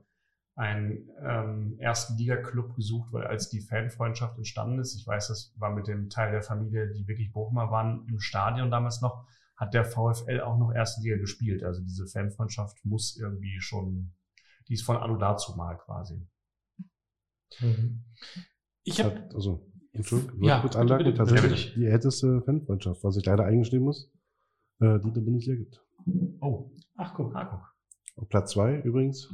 einen ähm, ersten Liga-Club gesucht, weil als die Fanfreundschaft entstanden ist, ich weiß, das war mit dem Teil der Familie, die wirklich Bochumer waren, im Stadion damals noch, hat der VfL auch noch erste Liga gespielt. Also diese Fanfreundschaft muss irgendwie schon, die ist von Anno dazu mal quasi. Mhm. Ich habe also, Entschuldigung, Ja, kurz anmerken, bitte, bitte. tatsächlich die älteste Fanfreundschaft, was ich leider eingestehen muss, äh, die in der Bundesliga gibt. Oh, ach guck, ah, guck. Auf Platz zwei übrigens.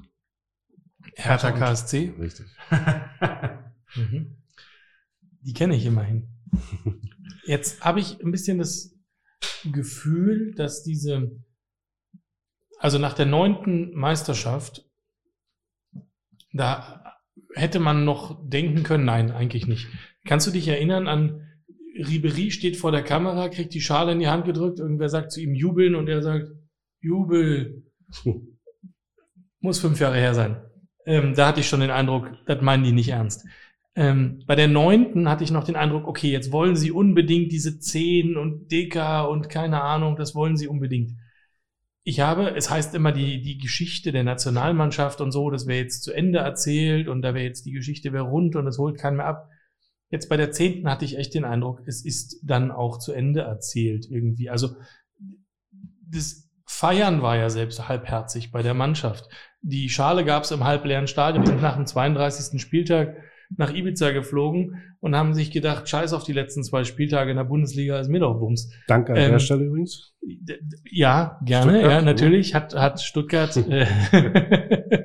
Hertha KSC. Richtig. Mhm. Die kenne ich immerhin. Jetzt habe ich ein bisschen das Gefühl, dass diese, also nach der neunten Meisterschaft, da hätte man noch denken können, nein, eigentlich nicht. Kannst du dich erinnern an Ribery steht vor der Kamera, kriegt die Schale in die Hand gedrückt, irgendwer sagt zu ihm jubeln und er sagt, Jubel. Muss fünf Jahre her sein. Ähm, da hatte ich schon den Eindruck, das meinen die nicht ernst. Ähm, bei der neunten hatte ich noch den Eindruck, okay, jetzt wollen sie unbedingt diese zehn und Deka und keine Ahnung, das wollen sie unbedingt. Ich habe, es heißt immer, die, die Geschichte der Nationalmannschaft und so, das wäre jetzt zu Ende erzählt und da wäre jetzt die Geschichte wäre rund und es holt keinen mehr ab. Jetzt bei der zehnten hatte ich echt den Eindruck, es ist dann auch zu Ende erzählt irgendwie. Also das Feiern war ja selbst halbherzig bei der Mannschaft. Die Schale gab es im halbleeren Stadion, sind nach dem 32. Spieltag nach Ibiza geflogen und haben sich gedacht, scheiß auf die letzten zwei Spieltage in der Bundesliga, ist mir doch Bums. Danke an Ähm, der Stelle übrigens. Ja, gerne, Stuttgart, ja, natürlich hat, hat Stuttgart, äh,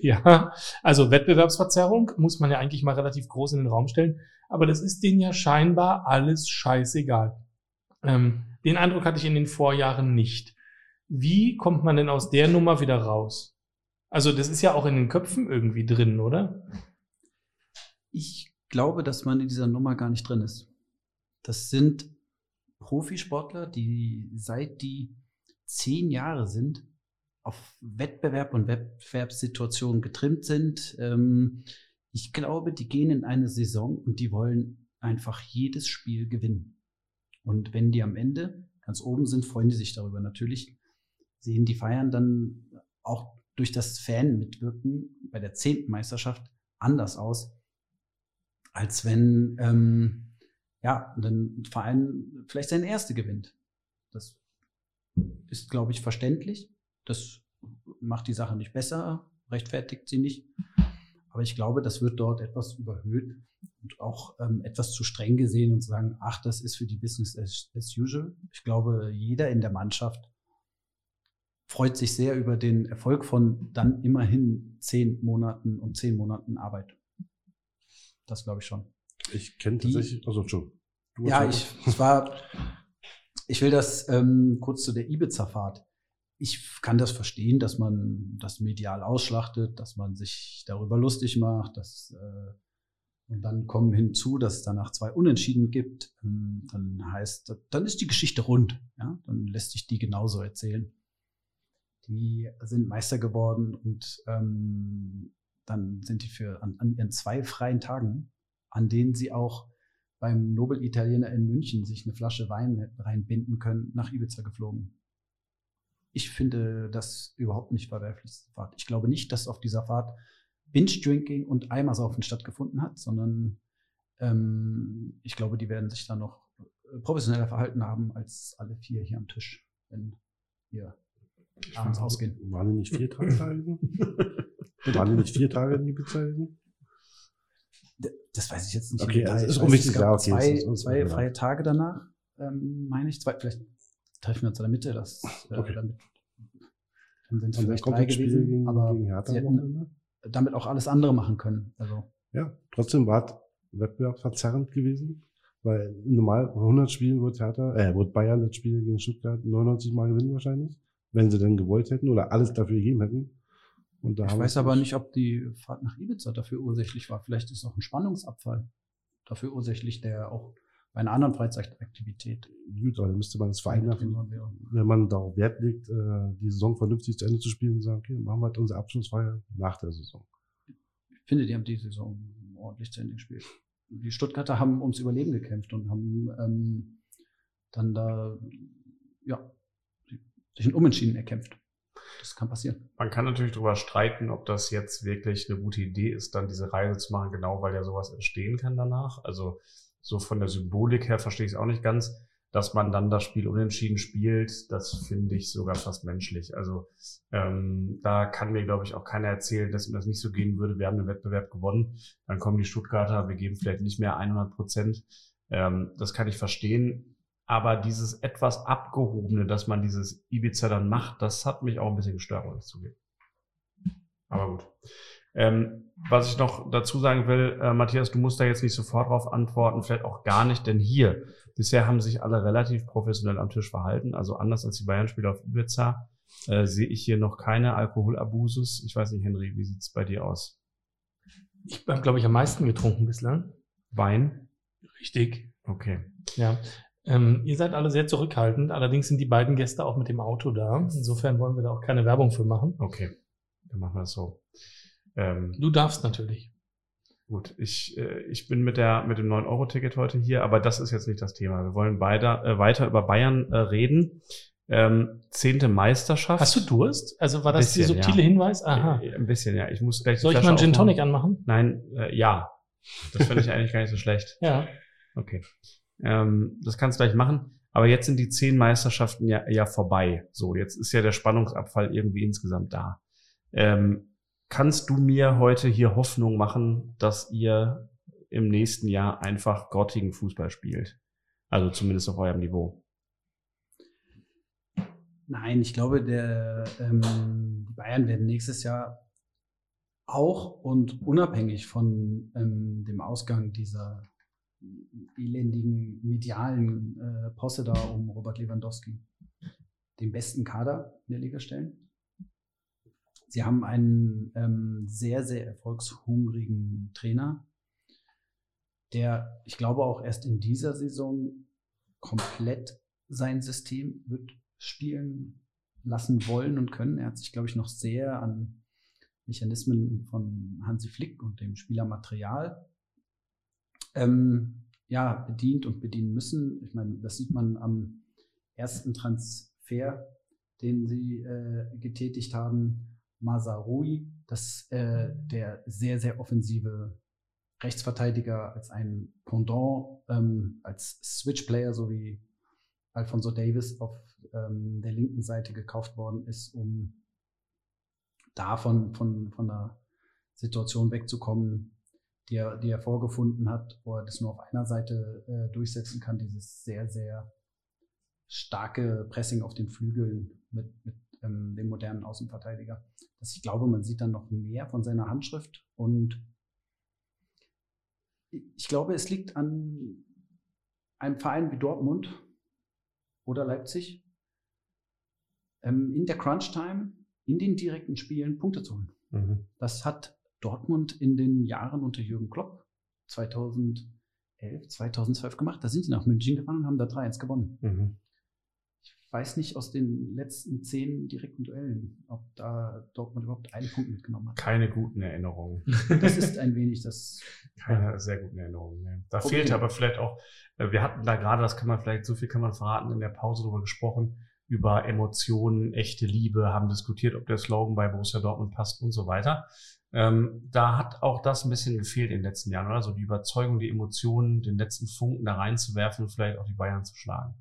ja, also Wettbewerbsverzerrung muss man ja eigentlich mal relativ groß in den Raum stellen, aber das ist denen ja scheinbar alles scheißegal. Ähm, den Eindruck hatte ich in den Vorjahren nicht. Wie kommt man denn aus der Nummer wieder raus? Also das ist ja auch in den Köpfen irgendwie drin, oder? Ich glaube, dass man in dieser Nummer gar nicht drin ist. Das sind Profisportler, die seit die zehn Jahre sind, auf Wettbewerb und Wettbewerbssituationen getrimmt sind. Ähm, ich glaube, die gehen in eine Saison und die wollen einfach jedes Spiel gewinnen. Und wenn die am Ende ganz oben sind, freuen die sich darüber natürlich. Sehen die Feiern dann auch durch das Fan-Mitwirken bei der zehnten Meisterschaft anders aus, als wenn ähm, ja, ein Verein vielleicht seine erste gewinnt. Das ist, glaube ich, verständlich. Das macht die Sache nicht besser, rechtfertigt sie nicht. Aber ich glaube, das wird dort etwas überhöht und auch ähm, etwas zu streng gesehen und sagen, ach, das ist für die Business as, as usual. Ich glaube, jeder in der Mannschaft freut sich sehr über den Erfolg von dann immerhin zehn Monaten und zehn Monaten Arbeit. Das glaube ich schon. Ich kenne tatsächlich, also schon. Ja, ich, es war, ich will das ähm, kurz zu der Ibiza-Fahrt. Ich kann das verstehen, dass man das medial ausschlachtet, dass man sich darüber lustig macht, dass, äh, und dann kommen hinzu, dass es danach zwei Unentschieden gibt. Ähm, dann heißt, dann ist die Geschichte rund. Ja? Dann lässt sich die genauso erzählen. Die sind Meister geworden und ähm, dann sind die für an, an ihren zwei freien Tagen, an denen sie auch beim Nobel-Italiener in München sich eine Flasche Wein reinbinden können, nach Ibiza geflogen. Ich finde das überhaupt nicht verwerflich. Ich glaube nicht, dass auf dieser Fahrt Binge-Drinking und Eimersaufen stattgefunden hat, sondern ähm, ich glaube, die werden sich da noch äh, professioneller verhalten haben als alle vier hier am Tisch, wenn wir abends ausgehen. Waren die nicht vier Tage da gewesen? Waren die nicht vier Tage in Ibiza gewesen? Das weiß ich jetzt nicht. Okay, das ist Ich unwichtig, ja, okay, Zwei, ist uns- zwei ja. freie Tage danach, ähm, meine ich. Zwei, vielleicht treffen wir uns in der Mitte, das, äh, Okay. damit, dann sind es Und dann vielleicht kommt drei das Spiel gewesen, gegen, aber gegen Hertha sie hätten damit auch alles andere machen können. Also, Ja, trotzdem war es wettbewerbsverzerrend gewesen, weil normal bei 100 Spielen wird Hertha, äh, wird Bayern das Spiel gegen Stuttgart 99 Mal gewinnen wahrscheinlich, wenn sie denn gewollt hätten oder alles dafür gegeben hätten. Und da ich weiß aber nicht, ob die Fahrt nach Ibiza dafür ursächlich war. Vielleicht ist auch ein Spannungsabfall dafür ursächlich, der auch bei einer anderen Freizeitaktivität Gut, aber dann müsste man das vereinfachen, wenn man darauf Wert legt, äh, die Saison vernünftig zu Ende zu spielen und sagen, okay, machen wir halt unsere Abschlussfeier nach der Saison. Ich finde, die haben die Saison ordentlich zu Ende gespielt. Die Stuttgarter haben ums Überleben gekämpft und haben ähm, dann da ja, sich ein Unentschieden erkämpft. Das kann passieren. Man kann natürlich darüber streiten, ob das jetzt wirklich eine gute Idee ist, dann diese Reise zu machen, genau weil ja sowas entstehen kann danach. Also so von der Symbolik her verstehe ich es auch nicht ganz, dass man dann das Spiel unentschieden spielt. Das finde ich sogar fast menschlich. Also ähm, da kann mir, glaube ich, auch keiner erzählen, dass ihm das nicht so gehen würde. Wir haben den Wettbewerb gewonnen, dann kommen die Stuttgarter, wir geben vielleicht nicht mehr 100 Prozent. Ähm, das kann ich verstehen. Aber dieses etwas abgehobene, dass man dieses Ibiza dann macht, das hat mich auch ein bisschen gestört, muss ich zugeben. Aber gut. Ähm, was ich noch dazu sagen will, äh, Matthias, du musst da jetzt nicht sofort drauf antworten, vielleicht auch gar nicht, denn hier, bisher haben sich alle relativ professionell am Tisch verhalten, also anders als die Bayern-Spieler auf Ibiza, äh, sehe ich hier noch keine Alkoholabusus. Ich weiß nicht, Henry, wie sieht's bei dir aus? Ich habe, glaube ich, am meisten getrunken bislang. Wein? Richtig. Okay. Ja. Ähm, ihr seid alle sehr zurückhaltend, allerdings sind die beiden Gäste auch mit dem Auto da. Insofern wollen wir da auch keine Werbung für machen. Okay, dann machen wir es so. Ähm, Du darfst natürlich. Gut, ich, äh, ich bin mit, der, mit dem 9-Euro-Ticket heute hier, aber das ist jetzt nicht das Thema. Wir wollen beide, äh, weiter über Bayern äh, reden. Ähm, zehnte Meisterschaft. Hast du Durst? Also war das Bisschen, der subtile ja. Hinweis? Aha. Äh, Ein bisschen, ja. Ich muss gleich Soll ich mal einen Gin. Tonic anmachen? Nein, äh, ja. Das finde ich eigentlich gar nicht so schlecht. Ja. Okay. Ähm, das kannst du gleich machen. Aber jetzt sind die zehn Meisterschaften ja, ja vorbei. So, jetzt ist ja der Spannungsabfall irgendwie insgesamt da. Ähm, kannst du mir heute hier Hoffnung machen, dass ihr im nächsten Jahr einfach grottigen Fußball spielt? Also zumindest auf eurem Niveau. Nein, ich glaube, der, ähm, die Bayern werden nächstes Jahr auch und unabhängig von ähm, dem Ausgang dieser elendigen medialen äh, Posse da um Robert Lewandowski den besten Kader in der Liga stellen. Sie haben einen ähm, sehr, sehr erfolgshungrigen Trainer, der, ich glaube, auch erst in dieser Saison komplett sein System wird spielen lassen wollen und können. Er hat sich, glaube ich, noch sehr an Mechanismen von Hansi Flick und dem Spielermaterial ähm, ja, bedient und bedienen müssen. Ich meine, das sieht man am ersten Transfer, den sie äh, getätigt haben, Mazarui, das äh, der sehr, sehr offensive Rechtsverteidiger als ein Pendant, ähm, als Switch-Player, so wie Alfonso Davis auf ähm, der linken Seite gekauft worden ist, um davon von, von der Situation wegzukommen, die er, die er vorgefunden hat, wo er das nur auf einer Seite äh, durchsetzen kann, dieses sehr, sehr starke Pressing auf den Flügeln mit, mit ähm, dem modernen Außenverteidiger. Das, ich glaube, man sieht dann noch mehr von seiner Handschrift und ich glaube, es liegt an einem Verein wie Dortmund oder Leipzig, ähm, in der Crunch-Time, in den direkten Spielen Punkte zu holen. Mhm. Das hat Dortmund in den Jahren unter Jürgen Klopp 2011, 2012 gemacht. Da sind sie nach München gefahren und haben da 3-1 gewonnen. Mhm. Ich weiß nicht aus den letzten zehn direkten Duellen, ob da Dortmund überhaupt einen Punkt mitgenommen hat. Keine guten Erinnerungen. Das ist ein wenig das. Keine sehr guten Erinnerungen. Nee. Da Okay. fehlt aber vielleicht auch, äh, wir hatten da gerade, das kann man vielleicht, so viel kann man verraten, in der Pause darüber gesprochen, über Emotionen, echte Liebe, haben diskutiert, ob der Slogan bei Borussia Dortmund passt und so weiter. Ähm, da hat auch das ein bisschen gefehlt in den letzten Jahren, oder? So die Überzeugung, die Emotionen, den letzten Funken da reinzuwerfen und vielleicht auch die Bayern zu schlagen.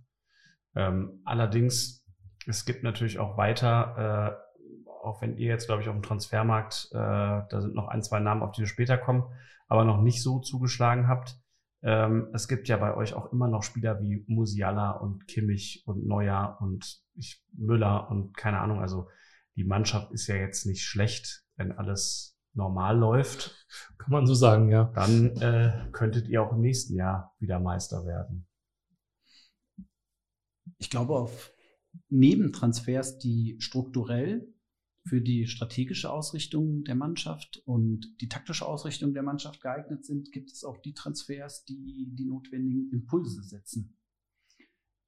Ähm, allerdings, es gibt natürlich auch weiter, äh, auch wenn ihr jetzt, glaube ich, auf dem Transfermarkt, äh, da sind noch ein, zwei Namen, auf die wir später kommen, aber noch nicht so zugeschlagen habt. Ähm, es gibt ja bei euch auch immer noch Spieler wie Musiala und Kimmich und Neuer und ich, Müller und keine Ahnung. Also die Mannschaft ist ja jetzt nicht schlecht, wenn alles normal läuft. Kann man so sagen, ja. Dann äh, könntet ihr auch im nächsten Jahr wieder Meister werden. Ich glaube, auf Nebentransfers, die strukturell für die strategische Ausrichtung der Mannschaft und die taktische Ausrichtung der Mannschaft geeignet sind, gibt es auch die Transfers, die die notwendigen Impulse setzen.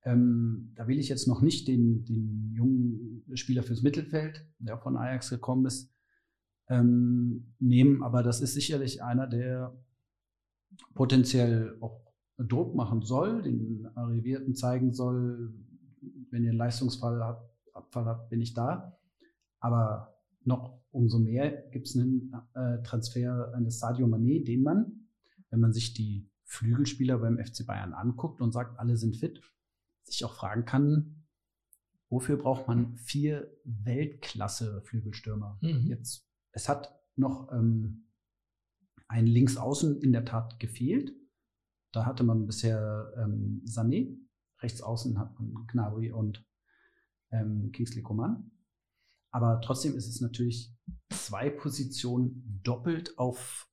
Ähm, da will ich jetzt noch nicht den, den jungen Spieler fürs Mittelfeld, der von Ajax gekommen ist, ähm, nehmen, aber das ist sicherlich einer, der potenziell auch Druck machen soll, den Arrivierten zeigen soll, wenn ihr einen Leistungsfall habt, Abfall habt, bin ich da. Aber noch umso mehr gibt es einen äh, Transfer eines Sadio Mané, den man, wenn man sich die Flügelspieler beim FC Bayern anguckt und sagt, alle sind fit, sich auch fragen kann, wofür braucht man vier Weltklasse-Flügelstürmer? Mhm. Jetzt, es hat noch ähm, ein Linksaußen in der Tat gefehlt. Da hatte man bisher ähm, Sané, rechts außen hat man Gnabry und ähm, Kingsley Coman. Aber trotzdem ist es natürlich zwei Positionen doppelt auf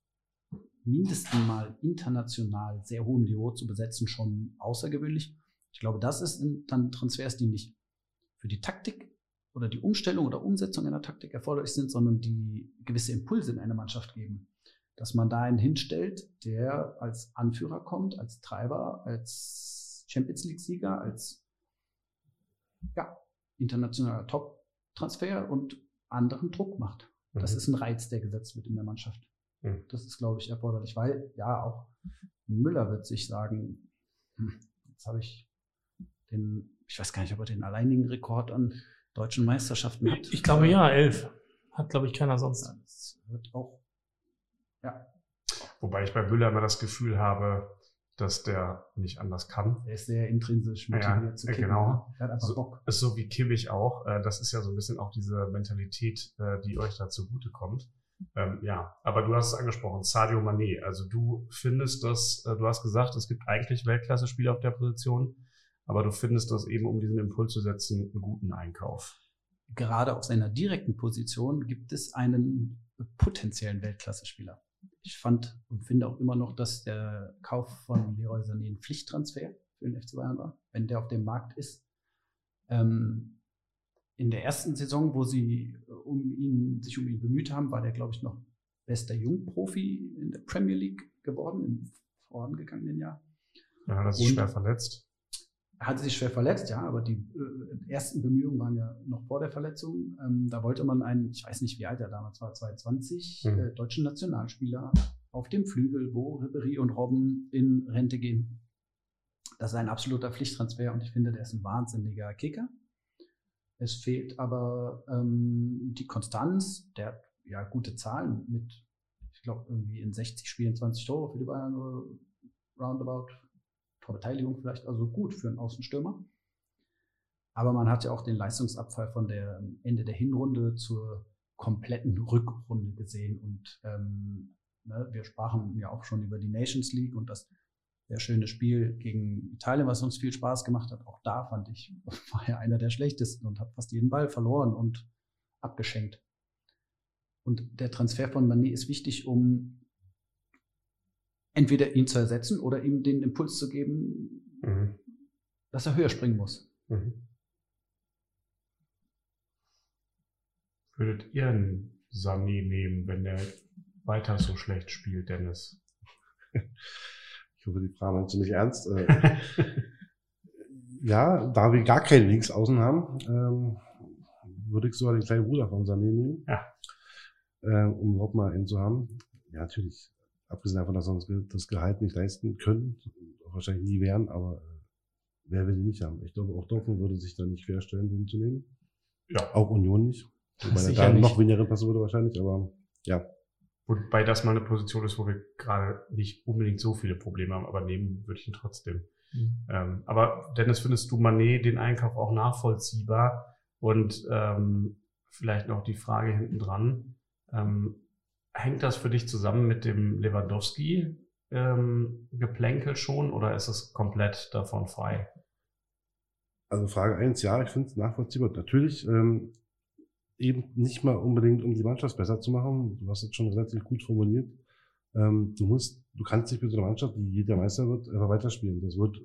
mindestens mal international sehr hohem Niveau zu besetzen schon außergewöhnlich. Ich glaube, das ist dann Transfers, die nicht für die Taktik oder die Umstellung oder Umsetzung einer Taktik erforderlich sind, sondern die gewisse Impulse in eine Mannschaft geben. Dass man da einen hinstellt, der als Anführer kommt, als Treiber, als Champions League-Sieger, als ja, internationaler Top-Transfer und anderen Druck macht. Das mhm. ist ein Reiz, der gesetzt wird in der Mannschaft. Mhm. Das ist, glaube ich, erforderlich, weil ja auch Müller wird sich sagen, hm, jetzt habe ich den, ich weiß gar nicht, ob er den alleinigen Rekord an deutschen Meisterschaften hat. Ich glaube ja, elf. Hat, glaube ich, keiner sonst. Das wird auch, ja. Wobei ich bei Müller immer das Gefühl habe, dass der nicht anders kann. Er ist sehr intrinsisch motiviert ja, zu kicken. Genau. Ne? Er hat einfach so, Bock. Ist so wie Kimmich auch. Äh, das ist ja so ein bisschen auch diese Mentalität, äh, die euch da zugute kommt. Ähm, ja, aber du hast es angesprochen, Sadio Mané. Also du findest das, äh, du hast gesagt, es gibt eigentlich Weltklasse-Spieler auf der Position, aber du findest das eben, um diesen Impuls zu setzen, einen guten Einkauf. Gerade auf seiner direkten Position gibt es einen potenziellen Weltklasse-Spieler. Ich fand und finde auch immer noch, dass der Kauf von Leroy Sané ein Pflichttransfer für den FC Bayern war, wenn der auf dem Markt ist. Ähm, in der ersten Saison, wo sie äh, um ihn, sich um ihn bemüht haben, war der, glaube ich, noch bester Jungprofi in der Premier League geworden im vorangegangenen Jahr. Ja, das ist schwer verletzt. Er hatte sich schwer verletzt, ja, aber die äh, ersten Bemühungen waren ja noch vor der Verletzung. Ähm, da wollte man einen, ich weiß nicht, wie alt er damals war, 22, mhm. äh, deutschen Nationalspieler auf dem Flügel, wo Ribéry und Robben in Rente gehen. Das ist ein absoluter Pflichttransfer und ich finde, der ist ein wahnsinniger Kicker. Es fehlt aber ähm, die Konstanz, der hat ja gute Zahlen mit, ich glaube, irgendwie in 60 Spielen 20 Tore für die Bayern oder roundabout. Torbeteiligung vielleicht, also gut für einen Außenstürmer. Aber man hat ja auch den Leistungsabfall von der Ende der Hinrunde zur kompletten Rückrunde gesehen. Und ähm, ne, wir sprachen ja auch schon über die Nations League und das sehr schöne Spiel gegen Italien, was uns viel Spaß gemacht hat. Auch da fand ich, war er einer der schlechtesten und hat fast jeden Ball verloren und abgeschenkt. Und der Transfer von Mané ist wichtig, um entweder ihn zu ersetzen oder ihm den Impuls zu geben, mhm. dass er höher springen muss. Mhm. Würdet ihr einen Sami nehmen, wenn der weiter so schlecht spielt, Dennis? Ich hoffe, die Frage meinst du nicht ernst. Äh, ja, da wir gar keine Linksaußen haben, ähm, würde ich sogar den kleinen Bruder von Sané nehmen. Ja. Ähm, um überhaupt mal einen zu haben. Ja, natürlich. Abgesehen davon, dass wir uns das Gehalt nicht leisten können, wahrscheinlich nie werden, aber äh, wer will die nicht haben? Ich glaube, auch Dortmund würde sich da nicht querstellen, den zu nehmen. Ja. Auch Union nicht. Wobei er da noch weniger passen würde wahrscheinlich, aber ja. Wobei das mal eine Position ist, wo wir gerade nicht unbedingt so viele Probleme haben, aber nehmen würde ich ihn trotzdem. Mhm. Ähm, aber Dennis, findest du Manet den Einkauf auch nachvollziehbar? Und ähm, vielleicht noch die Frage hinten dran. Ähm, hängt das für dich zusammen mit dem Lewandowski-Geplänkel schon oder ist es komplett davon frei? Also Frage eins, ja, ich finde es nachvollziehbar. Natürlich ähm, eben nicht mal unbedingt, um die Mannschaft besser zu machen. Du hast es schon relativ gut formuliert. Ähm, du musst, du kannst nicht mit so einer Mannschaft, die jeder Meister wird, einfach weiterspielen. Das wird,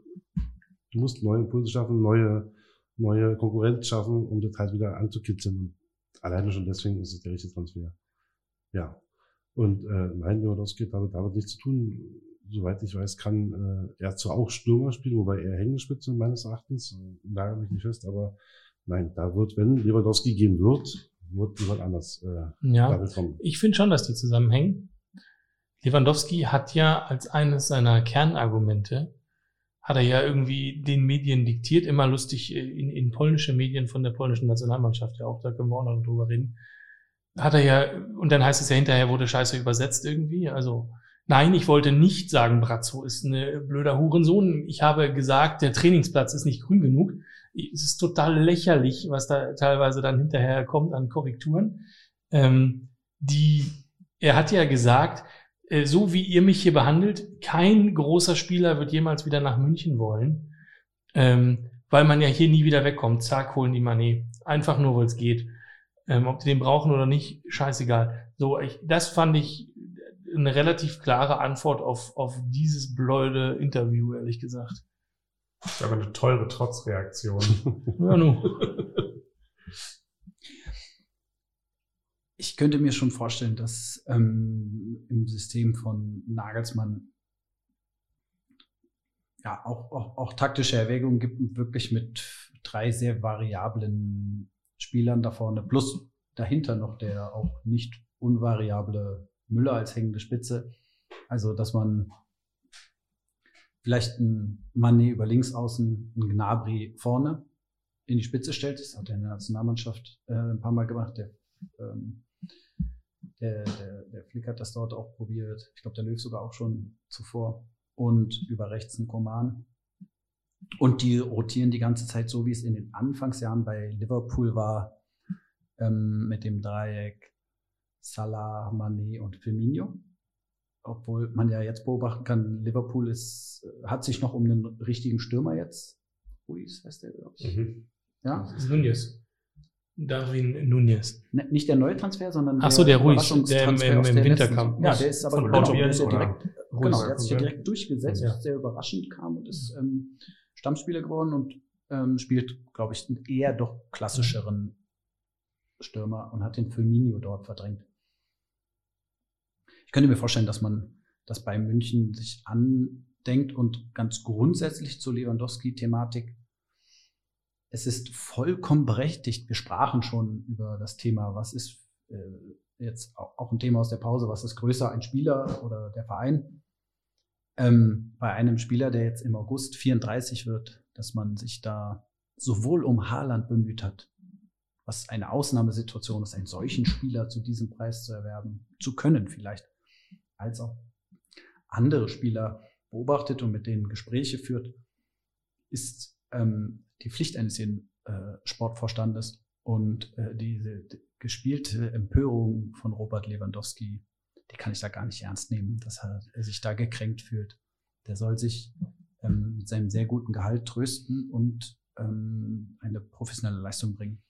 du musst neue Impulse schaffen, neue, neue Konkurrenz schaffen, um das halt wieder anzukitzeln. Und alleine schon deswegen ist es der richtige Transfer. Ja. Und äh, nein, Lewandowski hat damit, damit nichts zu tun. Soweit ich weiß, kann äh, er zwar auch Stürmer spielen, wobei er Hängespitze meines Erachtens, äh, nagel mich nicht fest, aber Nein, da wird, wenn Lewandowski gehen wird, wird jemand anders äh, ja, kommen. Ich finde schon, dass die zusammenhängen. Lewandowski hat ja als eines seiner Kernargumente, hat er ja irgendwie den Medien diktiert, immer lustig äh, in, in polnische Medien von der polnischen Nationalmannschaft, ja auch, da können wir auch noch drüber reden. Hat er ja, und dann heißt es ja hinterher, wurde Scheiße übersetzt irgendwie, also Nein, ich wollte nicht sagen, Brazzo ist ein blöder Hurensohn. Ich habe gesagt, der Trainingsplatz ist nicht grün genug es ist total lächerlich, was da teilweise dann hinterher kommt an Korrekturen. Ähm, die, er hat ja gesagt, äh, so wie ihr mich hier behandelt, kein großer Spieler wird jemals wieder nach München wollen, ähm, weil man ja hier nie wieder wegkommt. Zack, holen die Mané. Einfach nur, weil es geht. Ähm, ob die den brauchen oder nicht, scheißegal. So, ich, das fand ich eine relativ klare Antwort auf, auf dieses blöde Interview, ehrlich gesagt. Das ist aber eine teure Trotzreaktion. Ja, nu. Ich könnte mir schon vorstellen, dass ähm, im System von Nagelsmann ja auch, auch, auch taktische Erwägungen gibt und wirklich mit drei sehr variablen Spielern da vorne plus dahinter noch der auch nicht unvariable Müller als hängende Spitze. Also, dass man vielleicht ein Mané über links außen, ein Gnabry vorne in die Spitze stellt. Das hat er in der Nationalmannschaft äh, ein paar Mal gemacht. Der, ähm, der, der, der Flick hat das dort auch probiert. Ich glaube, der Löw sogar auch schon zuvor. Und über rechts ein Koman. Und die rotieren die ganze Zeit so, wie es in den Anfangsjahren bei Liverpool war, ähm, mit dem Dreieck Salah, Mané und Firmino. Obwohl man ja jetzt beobachten kann, Liverpool ist, hat sich noch um den richtigen Stürmer jetzt. Ruiz heißt der, glaube ich. Mhm. Ja. Das ist Nunez. Darwin Nunez. Ne, nicht der neue Transfer, sondern Ach so, der Ruiz, der im- im- im der Winter kam. Ja, der ist aber genau, der ist ja direkt, Ruiz, genau, der hat sich ja direkt durchgesetzt, Ja. sehr überraschend kam und ist ähm, Stammspieler geworden und ähm, spielt, glaube ich, einen eher doch klassischeren Stürmer und hat den Firmino dort verdrängt. Ich könnte mir vorstellen, dass man das bei München sich andenkt und ganz grundsätzlich zur Lewandowski-Thematik. Es ist vollkommen berechtigt. Wir sprachen schon über das Thema, was ist äh, jetzt auch auch ein Thema aus der Pause, was ist größer, ein Spieler oder der Verein? Ähm, bei einem Spieler, der jetzt im August 34 wird, dass man sich da sowohl um Haaland bemüht hat, was eine Ausnahmesituation ist, einen solchen Spieler zu diesem Preis zu erwerben, zu können vielleicht, als auch andere Spieler beobachtet und mit denen Gespräche führt, ist ähm, die Pflicht eines jeden äh, Sportvorstandes und äh, diese die gespielte Empörung von Robert Lewandowski, die kann ich da gar nicht ernst nehmen, dass er, sich da gekränkt fühlt. Der soll sich ähm, mit seinem sehr guten Gehalt trösten und ähm, eine professionelle Leistung bringen.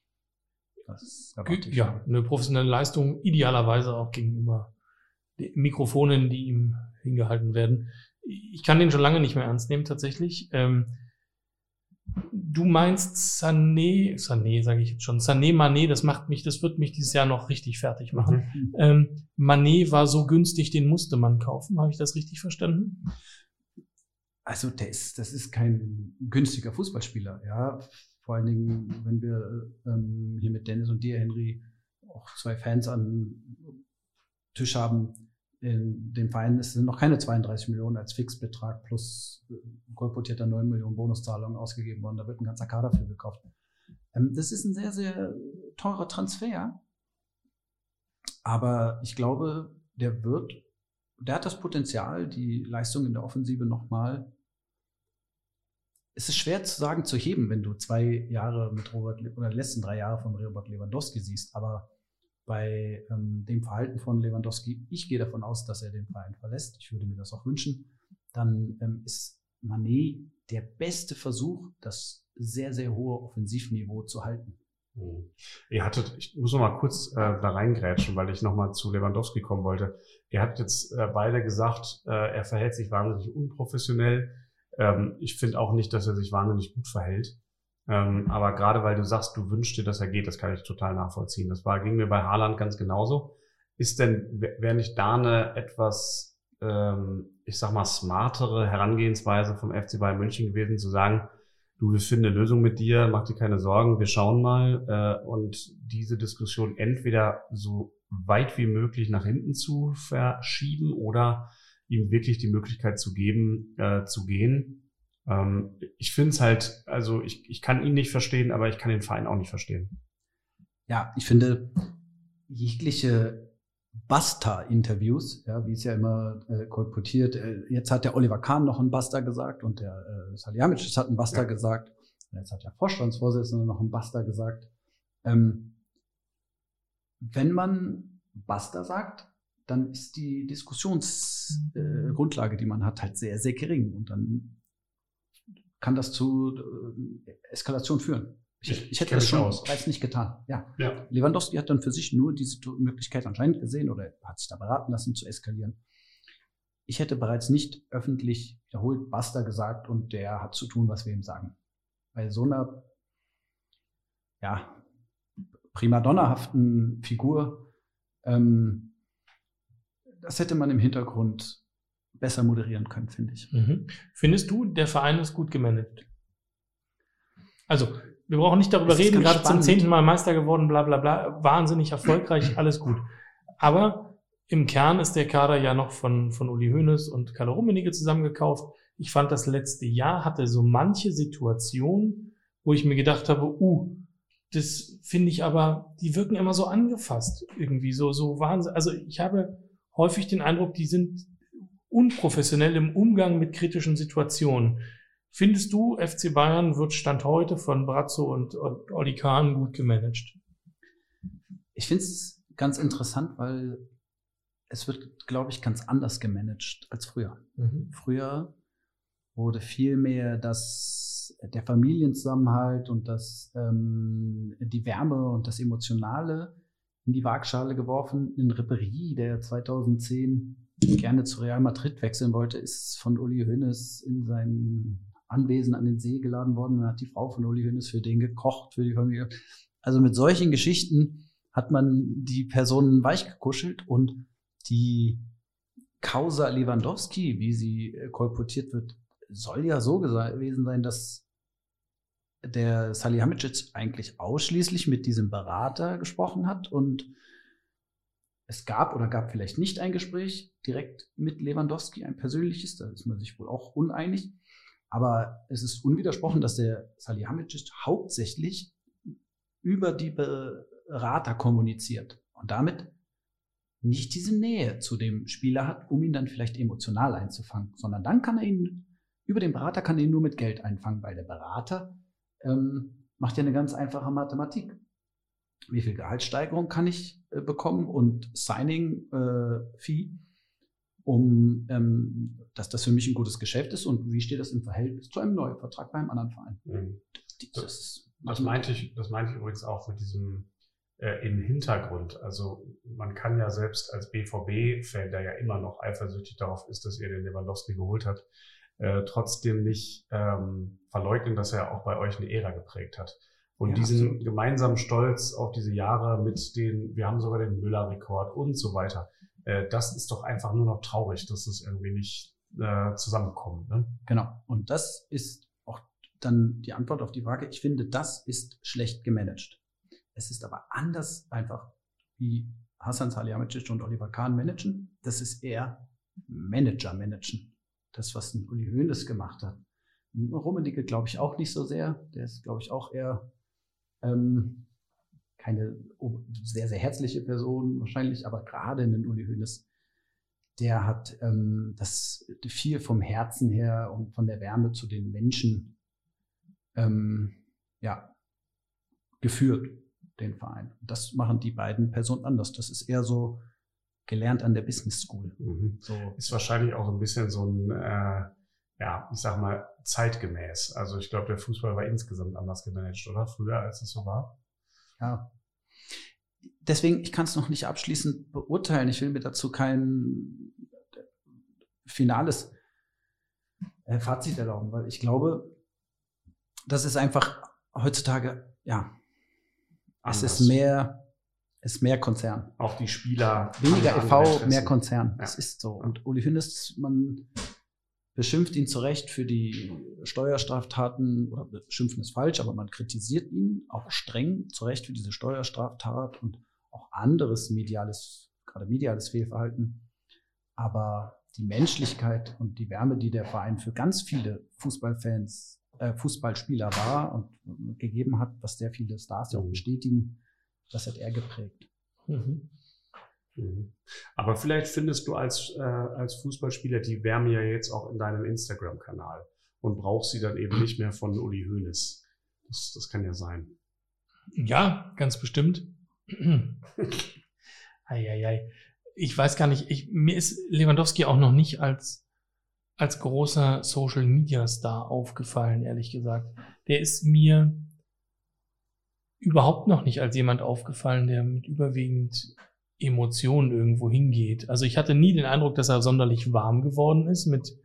Ja, eine professionelle Leistung, idealerweise auch gegenüber den Mikrofonen, die ihm hingehalten werden. Ich kann den schon lange nicht mehr ernst nehmen, tatsächlich. Ähm, du meinst Sané, Sané sage ich jetzt schon, Sané, Mané, das macht mich, das wird mich dieses Jahr noch richtig fertig machen. Mhm. Ähm, Mané war so günstig, den musste man kaufen. Habe ich das richtig verstanden? Also der ist, das ist kein günstiger Fußballspieler, ja. Vor allen Dingen, wenn wir ähm, hier mit Dennis und dir, Henry, auch zwei Fans an Tisch haben. In dem Verein es sind noch keine 32 Millionen als Fixbetrag plus äh, kolportierter 9 Millionen Bonuszahlungen ausgegeben worden. Da wird ein ganzer Kader für gekauft. Ähm, das ist ein sehr, sehr teurer Transfer. Aber ich glaube, der wird, der hat das Potenzial, die Leistung in der Offensive nochmal. Es ist schwer zu sagen, zu heben, wenn du zwei Jahre mit Robert oder die letzten drei Jahre von Robert Lewandowski siehst. Aber bei ähm, dem Verhalten von Lewandowski, ich gehe davon aus, dass er den Verein verlässt. Ich würde mir das auch wünschen. Dann ähm, ist Manet der beste Versuch, das sehr, sehr hohe Offensivniveau zu halten. Mhm. Ihr hattet, ich muss noch mal kurz äh, da reingrätschen, weil ich noch mal zu Lewandowski kommen wollte. Ihr habt jetzt äh, beide gesagt, äh, er verhält sich wahnsinnig unprofessionell. Ähm, ich finde auch nicht, dass er sich wahnsinnig gut verhält. Ähm, aber gerade weil du sagst, du wünschst dir, dass er geht, das kann ich total nachvollziehen. Das war, ging mir bei Haaland ganz genauso. Ist denn, wäre nicht da eine etwas, ähm, ich sag mal, smartere Herangehensweise vom FC Bayern München gewesen, zu sagen, du, wir finden eine Lösung mit dir, mach dir keine Sorgen, wir schauen mal äh, und diese Diskussion entweder so weit wie möglich nach hinten zu verschieben oder ihm wirklich die Möglichkeit zu geben, äh, zu gehen. Ähm, ich finde es halt, also ich, ich kann ihn nicht verstehen, aber ich kann den Verein auch nicht verstehen. Ja, ich finde, jegliche Basta-Interviews, ja, wie es ja immer äh, kolportiert, äh, jetzt hat der Oliver Kahn noch ein Basta gesagt und der äh, Salihamidzic hat ein Basta Ja. gesagt. Und jetzt hat der Vorstandsvorsitzende noch ein Basta gesagt. Ähm, wenn man Basta sagt, dann ist die Diskussionsgrundlage, äh, die man hat, halt sehr, sehr gering. Und dann kann das zu äh, Eskalation führen. Ich, Ich- ich, hätte das schon aus. bereits nicht getan. Ja. Ja. Lewandowski hat dann für sich nur diese Möglichkeit anscheinend gesehen oder hat sich da beraten lassen zu eskalieren. Ich hätte bereits nicht öffentlich wiederholt Basta gesagt und der hat zu tun, was wir ihm sagen. Bei so einer ja, primadonnahaften Figur, ähm, das hätte man im Hintergrund besser moderieren können, finde ich. Mhm. Findest du, der Verein ist gut gemanagt? Also, wir brauchen nicht darüber reden, gerade zum spannend. zehnten Mal Meister geworden, bla bla bla, wahnsinnig erfolgreich, alles gut. Aber im Kern ist der Kader ja noch von, von Uli Hoeneß und Kalle Rummenigge zusammengekauft. Ich fand, das letzte Jahr hatte so manche Situation, wo ich mir gedacht habe, uh, das finde ich aber, die wirken immer so angefasst, irgendwie so, so Wahnsinn. Also ich habe häufig den Eindruck, die sind unprofessionell im Umgang mit kritischen Situationen. Findest du, FC Bayern wird Stand heute von Brazzo und, Oli Kahn gut gemanagt? Ich finde es ganz interessant, weil es wird, glaube ich, ganz anders gemanagt als früher. Früher wurde viel mehr das, der Familienzusammenhalt und das, ähm, die Wärme und das Emotionale in die Waagschale geworfen. In Ribéry, der 2010 gerne zu Real Madrid wechseln wollte, ist von Uli Hoeneß in sein Anwesen an den See geladen worden und hat die Frau von Uli Hoeneß für den gekocht, für die Familie. Also mit solchen Geschichten hat man die Personen weichgekuschelt und die Causa Lewandowski, wie sie äh, kolportiert wird, soll ja so gewesen sein, dass der Salihamidzic eigentlich ausschließlich mit diesem Berater gesprochen hat und es gab oder gab vielleicht nicht ein Gespräch direkt mit Lewandowski, ein persönliches, da ist man sich wohl auch uneinig. Aber es ist unwidersprochen, dass der Salihamidzic hauptsächlich über die Berater kommuniziert und damit nicht diese Nähe zu dem Spieler hat, um ihn dann vielleicht emotional einzufangen, sondern dann kann er ihn, über den Berater kann er ihn nur mit Geld einfangen, weil der Berater ähm, macht ja eine ganz einfache Mathematik. Wie viel Gehaltssteigerung kann ich äh, bekommen und Signing-Fee, um ähm, dass das für mich ein gutes Geschäft ist und wie steht das im Verhältnis zu einem neuen Vertrag beim anderen Verein? Mhm. Das- ist Das meinte ich, das meinte ich übrigens auch mit diesem äh, im Hintergrund. Also man kann ja selbst als BVB-Fan, der ja immer noch eifersüchtig darauf ist, dass ihr den Lewandowski geholt habt, äh, trotzdem nicht ähm, verleugnen, dass er auch bei euch eine Ära geprägt hat. Und Ja, diesen absolut. gemeinsamen Stolz auf diese Jahre mit den, wir haben sogar den Müller-Rekord und so weiter. Äh, das ist doch einfach nur noch traurig, dass es irgendwie nicht äh, zusammenkommt. Ne? Genau. Und das ist auch dann die Antwort auf die Frage. Ich finde, das ist schlecht gemanagt. Es ist aber anders einfach, wie Hassan Salihamidzic und Oliver Kahn managen. Das ist eher Manager managen. Das, was ein Uli Hoeneß gemacht hat. Rummenigge glaube ich auch nicht so sehr. Der ist, glaube ich, auch eher ähm, keine sehr, sehr herzliche Person wahrscheinlich, aber gerade einen Uli Hoeneß, der hat ähm, das viel vom Herzen her und von der Wärme zu den Menschen ähm, ja, geführt, den Verein. Das machen die beiden Personen anders. Das ist eher so gelernt an der Business School. Mhm. So, ist wahrscheinlich auch ein bisschen so ein, äh, ja, ich sag mal, zeitgemäß. Also ich glaube, der Fußball war insgesamt anders gemanagt, oder? Früher, als es so war. ja. Deswegen, ich kann es noch nicht abschließend beurteilen. Ich will mir dazu kein finales äh, Fazit erlauben, weil ich glaube, das ist einfach heutzutage, ja, es Anders. ist mehr, es ist mehr Konzern. Auch die Spieler. Weniger e.V., Interessen. mehr Konzern. Ja. Es ist so. Und Uli Hoeneß, man beschimpft ihn zu Recht für die Steuerstraftaten, oder beschimpfen ist falsch, aber man kritisiert ihn auch streng zu Recht für diese Steuerstraftat und auch anderes mediales, gerade mediales Fehlverhalten. Aber die Menschlichkeit und die Wärme, die der Verein für ganz viele Fußballfans, äh, Fußballspieler war und gegeben hat, was sehr viele Stars ja auch Mhm. bestätigen, das hat er geprägt. Mhm. Mhm. Aber vielleicht findest du als, äh, als Fußballspieler die Wärme ja jetzt auch in deinem Instagram-Kanal und brauchst sie dann eben nicht mehr von Uli Hoeneß. Das, das kann ja sein. Ja, ganz bestimmt. Eieiei. Ich weiß gar nicht, ich, mir ist Lewandowski auch noch nicht als, als großer Social Media Star aufgefallen, ehrlich gesagt. Der ist mir überhaupt noch nicht als jemand aufgefallen, der mit überwiegend Emotionen irgendwo hingeht. Also ich hatte nie den Eindruck, dass er sonderlich warm geworden ist mit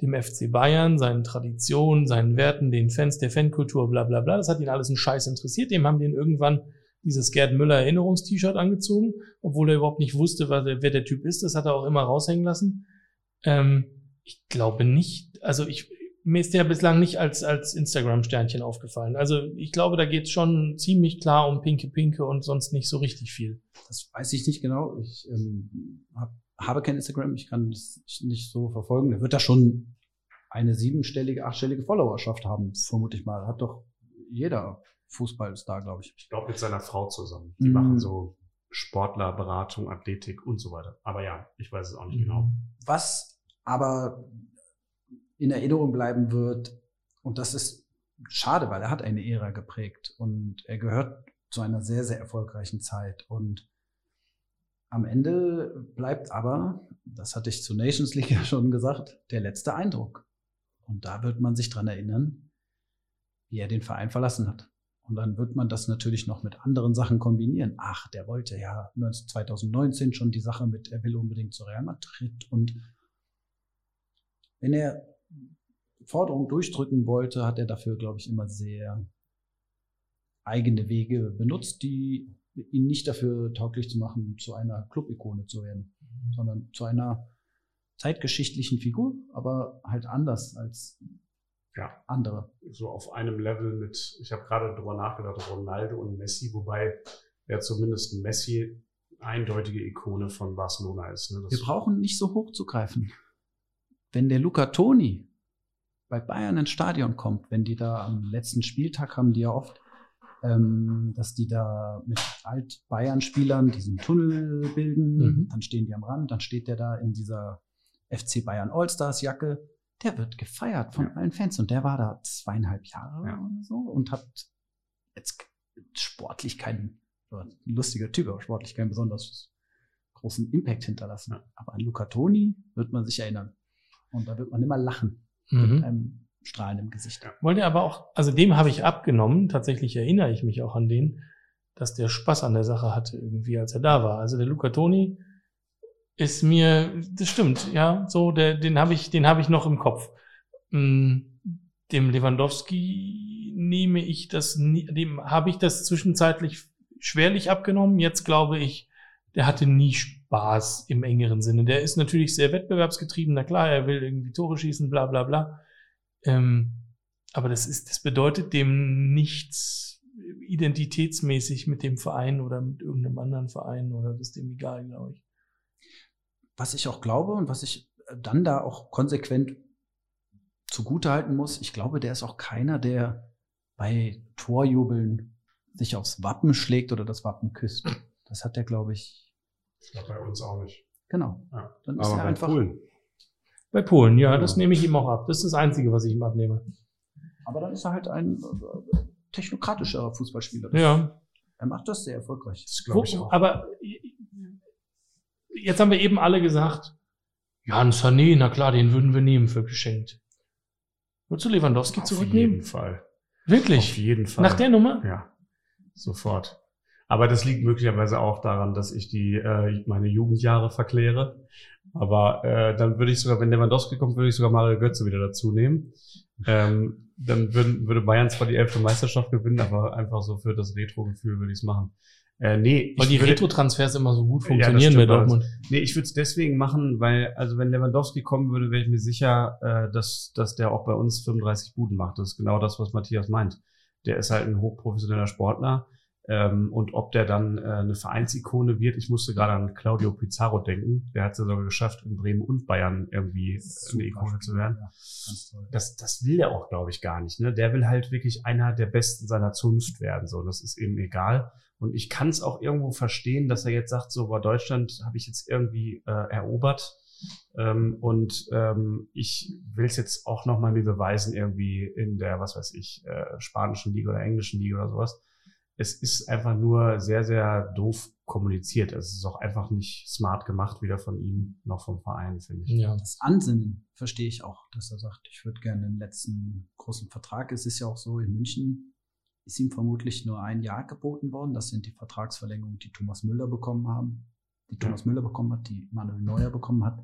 dem FC Bayern, seinen Traditionen, seinen Werten, den Fans, der Fankultur, bla bla bla. Das hat ihn alles einen Scheiß interessiert. Dem haben den irgendwann dieses Gerd Müller Erinnerungst-T-Shirt angezogen, obwohl er überhaupt nicht wusste, wer der Typ ist. Das hat er auch immer raushängen lassen. Ähm, ich glaube nicht, also ich, mir ist der bislang nicht als, als Instagram-Sternchen aufgefallen. Also ich glaube, da geht es schon ziemlich klar um Pinke Pinke und sonst nicht so richtig viel. Das weiß ich nicht genau. Ich ähm, hab, habe kein Instagram, ich kann das nicht so verfolgen. Der wird da schon eine siebenstellige, achtstellige Followerschaft haben, vermute ich mal. Hat doch jeder Fußballstar, glaube ich. Ich glaube mit seiner Frau zusammen. Die mm. machen so Sportlerberatung, Athletik und so weiter. Aber ja, ich weiß es auch nicht mhm. genau. Was aber in Erinnerung bleiben wird, und das ist schade, weil er hat eine Ära geprägt und er gehört zu einer sehr, sehr erfolgreichen Zeit. Und am Ende bleibt aber, das hatte ich zu Nations League ja schon gesagt, der letzte Eindruck. Und da wird man sich dran erinnern, wie er den Verein verlassen hat. Und dann wird man das natürlich noch mit anderen Sachen kombinieren. Ach, der wollte ja 2019 schon die Sache mit, er will unbedingt zu Real Madrid. Und wenn er Forderungen durchdrücken wollte, hat er dafür, glaube ich, immer sehr eigene Wege benutzt, die ihn nicht dafür tauglich zu machen, zu einer Club-Ikone zu werden, sondern zu einer zeitgeschichtlichen Figur, aber halt anders als ja. andere. So auf einem Level mit, ich habe gerade drüber nachgedacht, Ronaldo und Messi, wobei ja zumindest Messi eindeutige Ikone von Barcelona ist. Ne? Wir brauchen nicht so hoch zu greifen. Wenn der Luca Toni bei Bayern ins Stadion kommt, wenn die da am letzten Spieltag haben die ja oft, ähm, dass die da mit Alt-Bayern-Spielern diesen Tunnel bilden, mhm. dann stehen die am Rand, dann steht der da in dieser FC Bayern All-Stars-Jacke der wird gefeiert von ja. allen Fans. Und der war da zweieinhalb Jahre ja. oder so und hat jetzt sportlich keinen, lustiger Typ, aber sportlich keinen besonders großen Impact hinterlassen. Ja. Aber an Luca Toni wird man sich erinnern. Und da wird man immer lachen mhm. mit einem strahlenden Gesicht. Wollte aber auch, also dem habe ich abgenommen, tatsächlich erinnere ich mich auch an den, dass der Spaß an der Sache hatte, irgendwie, als er da war. Also der Luca Toni, ist mir, das stimmt, ja, so, der, den habe ich, den habe ich noch im Kopf. Mm, dem Lewandowski nehme ich das, dem habe ich das zwischenzeitlich schwerlich abgenommen. Jetzt glaube ich, der hatte nie Spaß im engeren Sinne. Der ist natürlich sehr wettbewerbsgetrieben, na klar, er will irgendwie Tore schießen, bla bla bla. Ähm, aber das ist, das bedeutet dem nichts identitätsmäßig mit dem Verein oder mit irgendeinem anderen Verein oder das ist dem egal, glaube ich was ich auch glaube und was ich äh, dann da auch konsequent zugutehalten muss, ich glaube, der ist auch keiner, der bei Torjubeln sich aufs Wappen schlägt oder das Wappen küsst. Das hat der, glaube ich. Ja, bei uns auch nicht. Genau. Ja. Dann ist Aber er bei einfach. Polen. Bei Polen, ja, das nehme ich ihm auch ab. Das ist das Einzige, was ich ihm abnehme. Aber dann ist er halt ein äh, technokratischer Fußballspieler. Ja. Er macht das sehr erfolgreich. Das glaube ich auch. Aber jetzt haben wir eben alle gesagt, Jan Sané, na klar, den würden wir nehmen für geschenkt. Würdest du Lewandowski Auf zurücknehmen? Auf jeden Fall. Wirklich? Auf jeden Fall. Nach der Nummer? Ja. Sofort. Aber das liegt möglicherweise auch daran, dass ich die äh, meine Jugendjahre verkläre. Aber äh, dann würde ich sogar, wenn Lewandowski kommt, würde ich sogar Mario Götze wieder dazu nehmen. Ähm, dann würden, würde Bayern zwar die elfte Meisterschaft gewinnen, aber einfach so für das Retro-Gefühl würde ich es machen. Äh, nee, weil die Retro-Transfers immer so gut funktionieren ja, bei Dortmund. Nee, ich würde es deswegen machen, weil, also wenn Lewandowski kommen würde, wäre ich mir sicher, äh, dass, dass der auch bei uns 35 Buden macht. Das ist genau das, was Matthias meint. Der ist halt ein hochprofessioneller Sportler. Ähm, und ob der dann äh, eine Vereinsikone wird, ich musste gerade an Claudio Pizarro denken. Der hat es ja sogar geschafft, in Bremen und Bayern irgendwie Super eine Ikone zu werden. Ja, das, das will er auch, glaube ich, gar nicht. Ne? Der will halt wirklich einer der Besten seiner Zunft werden. So, das ist eben egal. Und ich kann es auch irgendwo verstehen, dass er jetzt sagt, so, bei Deutschland habe ich jetzt irgendwie äh, erobert. Ähm, und ähm, ich will es jetzt auch nochmal mir beweisen, irgendwie in der, was weiß ich, äh, spanischen Liga oder englischen Liga oder sowas. Es ist einfach nur sehr, sehr doof kommuniziert. Es ist auch einfach nicht smart gemacht, weder von ihm noch vom Verein, finde ich. Ja, das Ansinnen verstehe ich auch, dass er sagt, ich würde gerne den letzten großen Vertrag. Es ist ja auch so, in München ist ihm vermutlich nur ein Jahr geboten worden. Das sind die Vertragsverlängerungen, die Thomas Müller bekommen haben, die Thomas Müller bekommen hat, die Manuel Neuer bekommen hat.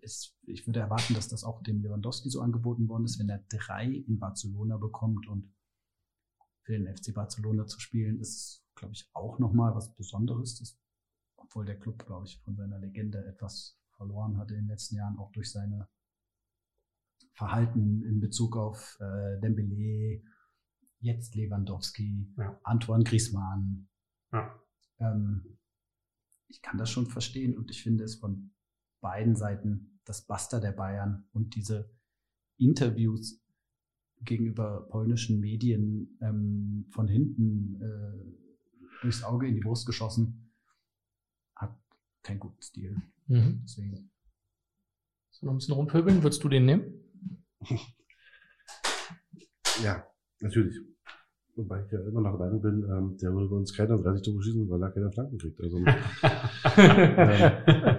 Es, ich würde erwarten, dass das auch dem Lewandowski so angeboten worden ist, wenn er drei in Barcelona bekommt und für den FC Barcelona zu spielen, ist, glaube ich, auch nochmal was Besonderes. Das, obwohl der Club, glaube ich, von seiner Legende etwas verloren hat in den letzten Jahren, auch durch seine Verhalten in Bezug auf äh, Dembele, jetzt Lewandowski, ja. Antoine Griezmann. Ja. Ähm, ich kann das schon verstehen und ich finde es von beiden Seiten das Buster der Bayern und diese Interviews gegenüber polnischen Medien ähm, von hinten äh, durchs Auge in die Brust geschossen, hat keinen guten Stil. Mhm. Deswegen. So noch ein bisschen rumpöbeln, würdest du den nehmen? ja, natürlich. Wobei ich ja immer noch der Meinung bin, ähm, der würde bei uns keiner 30 Tore schießen, weil er keine Flanken kriegt. Also, ähm,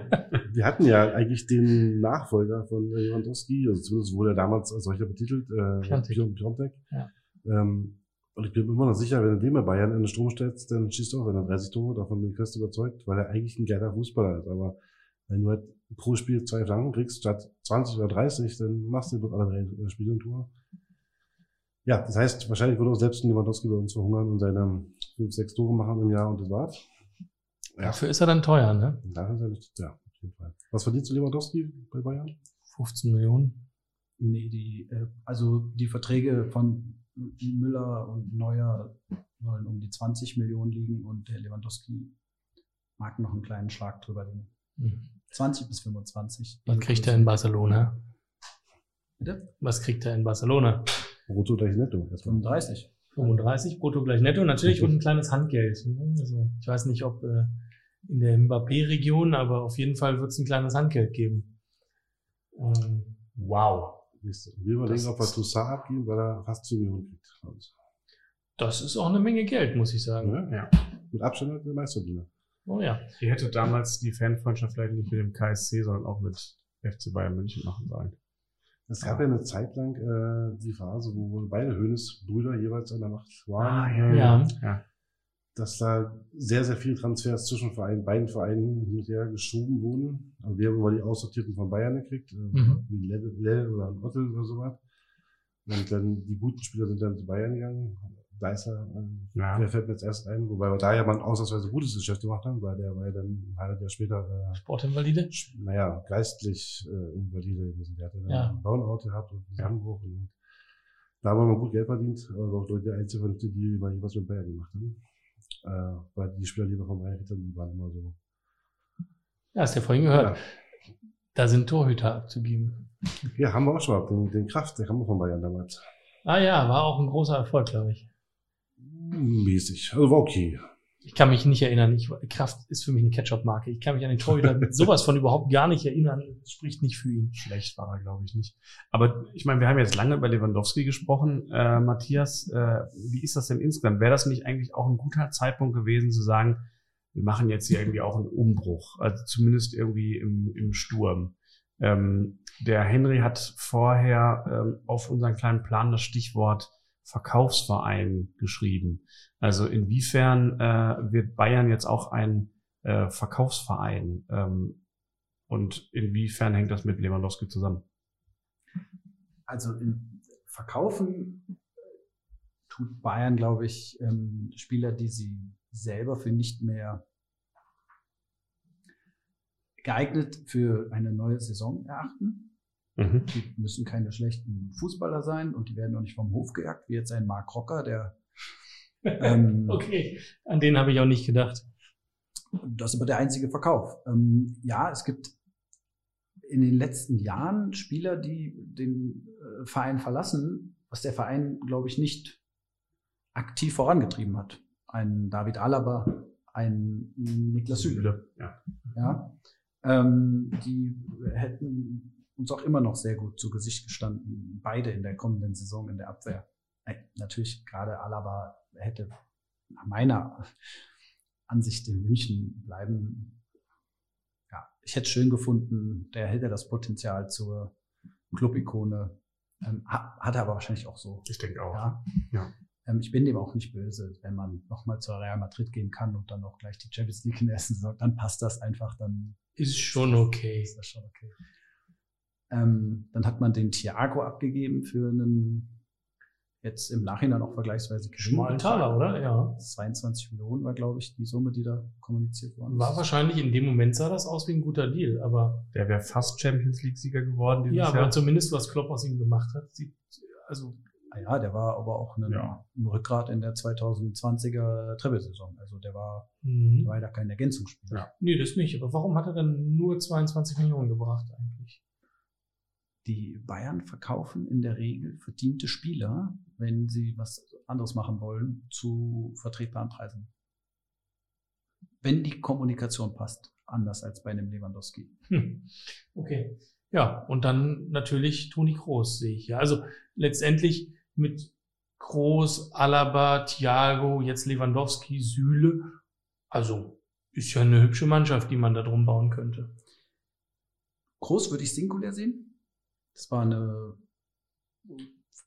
wir hatten ja eigentlich den Nachfolger von Lewandowski, also zumindest wurde er damals als solcher betitelt, äh, Piontek. Ja. Ähm, und ich bin immer noch sicher, wenn du den bei Bayern in den Strom stellst, dann schießt du auch, wenn er 30 Tore, davon bin ich fest überzeugt, weil er eigentlich ein geiler Fußballer ist. Aber wenn du halt pro Spiel zwei Flanken kriegst, statt 20 oder 30, dann machst du mit alle drei Spiele ein Tor. Ja, das heißt, wahrscheinlich würde auch selbst ein Lewandowski bei uns verhungern und seine fünf, sechs Tore machen im Jahr und das war's. Ja. Dafür ist er dann teuer, ne? Dafür ist er, ja, jeden Fall. Was verdienst du Lewandowski bei Bayern? 15 Millionen. Nee, die, äh, also die Verträge von Müller und Neuer sollen um die 20 Millionen liegen und der Lewandowski mag noch einen kleinen Schlag drüber liegen. Mhm. 20 bis 25. Was kriegt er in Barcelona? Bitte? Was kriegt er in Barcelona? Brutto gleich netto. 35. 35 brutto gleich netto, natürlich und ein kleines Handgeld. Also ich weiß nicht, ob äh, in der Mbappé-Region, aber auf jeden Fall wird es ein kleines Handgeld geben. Ähm, wow. Wir überlegen, ob wir Toussaint abgeben, weil er fast 10 Millionen kriegt. Das ist auch eine Menge Geld, muss ich sagen. Ja, ja. Mit Abstand der Meisterdiener. Oh ja. Ihr hättet damals die Fanfreundschaft vielleicht nicht mit dem KSC, sondern auch mit FC Bayern München machen sollen. Es gab ja, eine Zeit lang äh, die Phase, wo beide Hönes-Brüder jeweils an der Macht waren. Ah, ja, ja. ja. Dass da sehr, sehr viele Transfers zwischen Vereinen, beiden Vereinen hin und her geschoben wurden. Also wir haben immer die Aussortierten von Bayern gekriegt, äh, mhm. wie Lell oder Ottel oder sowas. Und dann die guten Spieler sind dann zu Bayern gegangen. Deißler, äh, ja. der fällt mir jetzt erst ein, wobei wir da ja mal ein ausnahmsweise gutes Geschäft gemacht haben, weil der war ja dann halbes Jahr später äh, Sportinvalide? Naja, geistlich äh, Invalide gewesen. Der hatte dann ja. einen Burnout gehabt und einen Zusammenbruch. Und da haben wir mal gut Geld verdient, aber auch durch die einzige Vernünftige, die wir jeweils mit Bayern gemacht haben. Äh, weil die Spieler, die wir vom haben, die waren immer so. Ja, hast du ja vorhin gehört. Ja. Da sind Torhüter abzugeben. Ja, haben wir auch schon mal. Den, den Kraft, der kam von Bayern damals. Ah ja, war auch ein großer Erfolg, glaube ich mäßig. Also war okay. Ich kann mich nicht erinnern. Ich, Kraft ist für mich eine Ketchup-Marke. Ich kann mich an den Torhüter mit sowas von überhaupt gar nicht erinnern. Das spricht nicht für ihn. Schlecht war er, glaube ich, nicht. Aber ich meine, wir haben jetzt lange über Lewandowski gesprochen. Äh, Matthias, äh, wie ist das denn insgesamt? Wäre das nicht eigentlich auch ein guter Zeitpunkt gewesen zu sagen, wir machen jetzt hier irgendwie auch einen Umbruch? Also zumindest irgendwie im, im Sturm. Ähm, der Henry hat vorher ähm, auf unseren kleinen Plan das Stichwort Verkaufsverein geschrieben. Also inwiefern äh, wird Bayern jetzt auch ein äh, Verkaufsverein ähm, und inwiefern hängt das mit Lewandowski zusammen? Also in Verkaufen tut Bayern, glaube ich, ähm, Spieler, die sie selber für nicht mehr geeignet für eine neue Saison erachten. Mhm. Die müssen keine schlechten Fußballer sein und die werden auch nicht vom Hof gejagt, wie jetzt ein Mark Rocker, der. Ähm, okay, an den habe ich auch nicht gedacht. Das ist aber der einzige Verkauf. Ähm, ja, es gibt in den letzten Jahren Spieler, die den äh, Verein verlassen, was der Verein, glaube ich, nicht aktiv vorangetrieben hat. Ein David Alaba, ein Niklas Süle. Ja. ja. Ähm, die hätten uns auch immer noch sehr gut zu Gesicht gestanden. Beide in der kommenden Saison in der Abwehr. Natürlich gerade Alaba hätte nach meiner Ansicht in München bleiben. Ja, ich hätte es schön gefunden. Der hätte das Potenzial zur Club-Ikone. Ähm, hat er aber wahrscheinlich auch so. Ich denke auch. Ja. ja. Ähm, ich bin dem auch nicht böse, wenn man nochmal zur Real Madrid gehen kann und dann auch gleich die Champions League in der ersten Saison, dann passt das einfach, dann Ist schon okay. ist das schon okay. Ähm, dann hat man den Thiago abgegeben für einen jetzt im Nachhinein auch vergleichsweise geringen Schmalen Taler, oder? Ja. 22 Millionen war, glaube ich, die Summe, die da kommuniziert worden War wahrscheinlich in dem Moment sah das aus wie ein guter Deal, aber Der wäre fast Champions League-Sieger geworden dieses ja, aber Jahr. zumindest was Klopp aus ihm gemacht hat, sieht, also Ah Ja, der war aber auch ein, Ja. ein Rückgrat in der 2020er Treble-Saison. Also der war, mhm. der war ja kein Ergänzungsspieler. Ja. nee, das nicht. Aber warum hat er dann nur 22 Millionen gebracht eigentlich? Die Bayern verkaufen in der Regel verdiente Spieler, wenn sie was anderes machen wollen, zu vertretbaren Preisen. Wenn die Kommunikation passt, anders als bei einem Lewandowski. Hm. Okay. Ja, und dann natürlich Toni Kroos sehe ich ja. Also letztendlich mit Kroos, Alaba, Thiago, jetzt Lewandowski, Süle. Also ist ja eine hübsche Mannschaft, die man da drum bauen könnte. Groß würde ich singulär sehen. Das war eine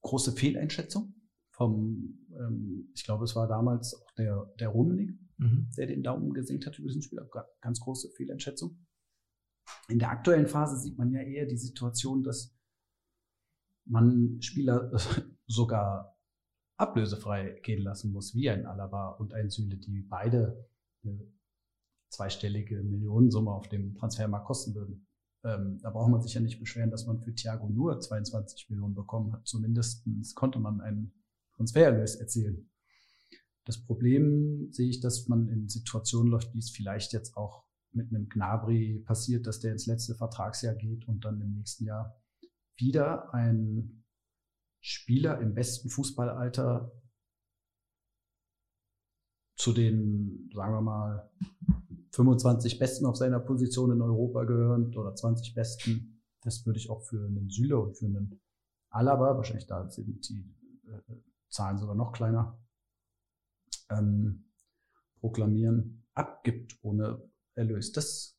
große Fehleinschätzung vom, ähm, ich glaube, es war damals auch der, der Rummenigge, Mhm. der den Daumen gesenkt hat über diesen Spieler. Ga- Ganz große Fehleinschätzung. In der aktuellen Phase sieht man ja eher die Situation, dass man Spieler sogar ablösefrei gehen lassen muss, wie ein Alaba und ein Süle, die beide eine zweistellige Millionensumme auf dem Transfermarkt kosten würden. Ähm, da braucht man sich ja nicht beschweren, dass man für Thiago nur 22 Millionen bekommen hat. Zumindest konnte man einen Transfererlös erzielen. Das Problem sehe ich, dass man in Situationen läuft, wie es vielleicht jetzt auch mit einem Gnabry passiert, dass der ins letzte Vertragsjahr geht und dann im nächsten Jahr wieder ein Spieler im besten Fußballalter zu den, sagen wir mal, 25 Besten auf seiner Position in Europa gehören oder 20 Besten. Das würde ich auch für einen Süle und für einen Alaba, wahrscheinlich da sind die äh, Zahlen sogar noch kleiner, ähm, proklamieren, abgibt ohne Erlös. Das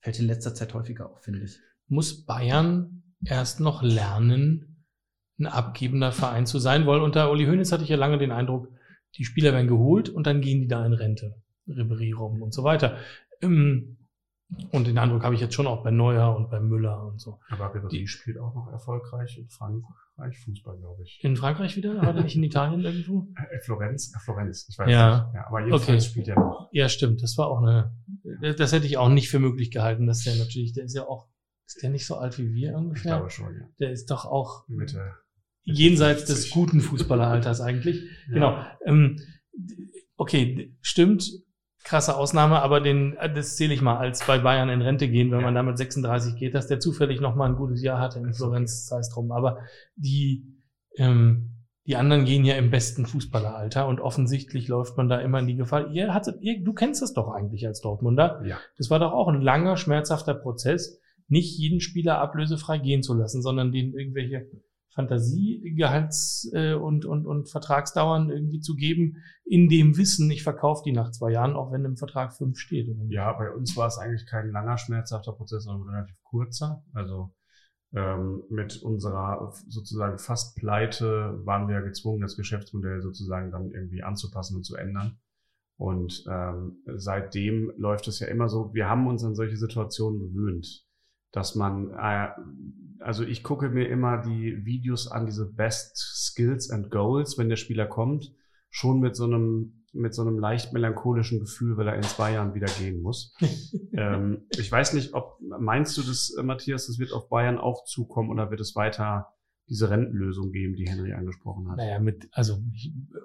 fällt in letzter Zeit häufiger auf, finde ich. Muss Bayern erst noch lernen, ein abgebender Verein zu sein? Weil unter Uli Hoeneß hatte ich ja lange den Eindruck, die Spieler werden geholt und dann gehen die da in Rente. Ribery rum und so weiter. Ähm, Und den Eindruck habe ich jetzt schon auch bei Neuer und bei Müller und so. Aber Ribéry spielt auch noch erfolgreich in Frankreich Fußball, glaube ich. In Frankreich wieder? War der nicht in Italien irgendwo? Äh, Florenz, äh, Florenz, ich weiß Ja. nicht. Ja, aber jedenfalls Okay. spielt er noch. Ja, stimmt. Das war auch eine, das hätte ich auch nicht für möglich gehalten, dass der natürlich, der ist ja auch, ist der nicht so alt wie wir Ich ungefähr? glaube schon, ja. Der ist doch auch Mitte. jenseits des 50. guten Fußballeralters eigentlich. Ja. Genau. Ähm, okay, stimmt. Krasse Ausnahme, aber den, das zähle ich mal als bei Bayern in Rente gehen, wenn man da mit 36 geht, dass der zufällig noch mal ein gutes Jahr hatte in Florenz, sei es drum. Aber die, ähm, die anderen gehen ja im besten Fußballeralter und offensichtlich läuft man da immer in die Gefahr. Ihr hattet, ihr, du kennst das doch eigentlich als Dortmunder. Ja. Das war doch auch ein langer, schmerzhafter Prozess, nicht jeden Spieler ablösefrei gehen zu lassen, sondern denen irgendwelche Fantasiegehalts- äh, und, und, und Vertragsdauern irgendwie zu geben, in dem Wissen, ich verkaufe die nach zwei Jahren, auch wenn im Vertrag fünf steht. Ja, bei uns war es eigentlich kein langer, schmerzhafter Prozess, sondern relativ kurzer. Also ähm, mit unserer sozusagen fast Pleite waren wir gezwungen, das Geschäftsmodell sozusagen dann irgendwie anzupassen und zu ändern. Und ähm, seitdem läuft es ja immer so, wir haben uns an solche Situationen gewöhnt, dass man, äh, also ich gucke mir immer die Videos an, diese Best Skills and Goals, wenn der Spieler kommt, schon mit so einem, mit so einem leicht melancholischen Gefühl, weil er in zwei Jahren wieder gehen muss. ähm, ich weiß nicht, ob, meinst du das, äh, Matthias, das wird auf Bayern auch zukommen oder wird es weiter diese Rentenlösung geben, die Henry angesprochen hat? Naja, mit, also ich äh,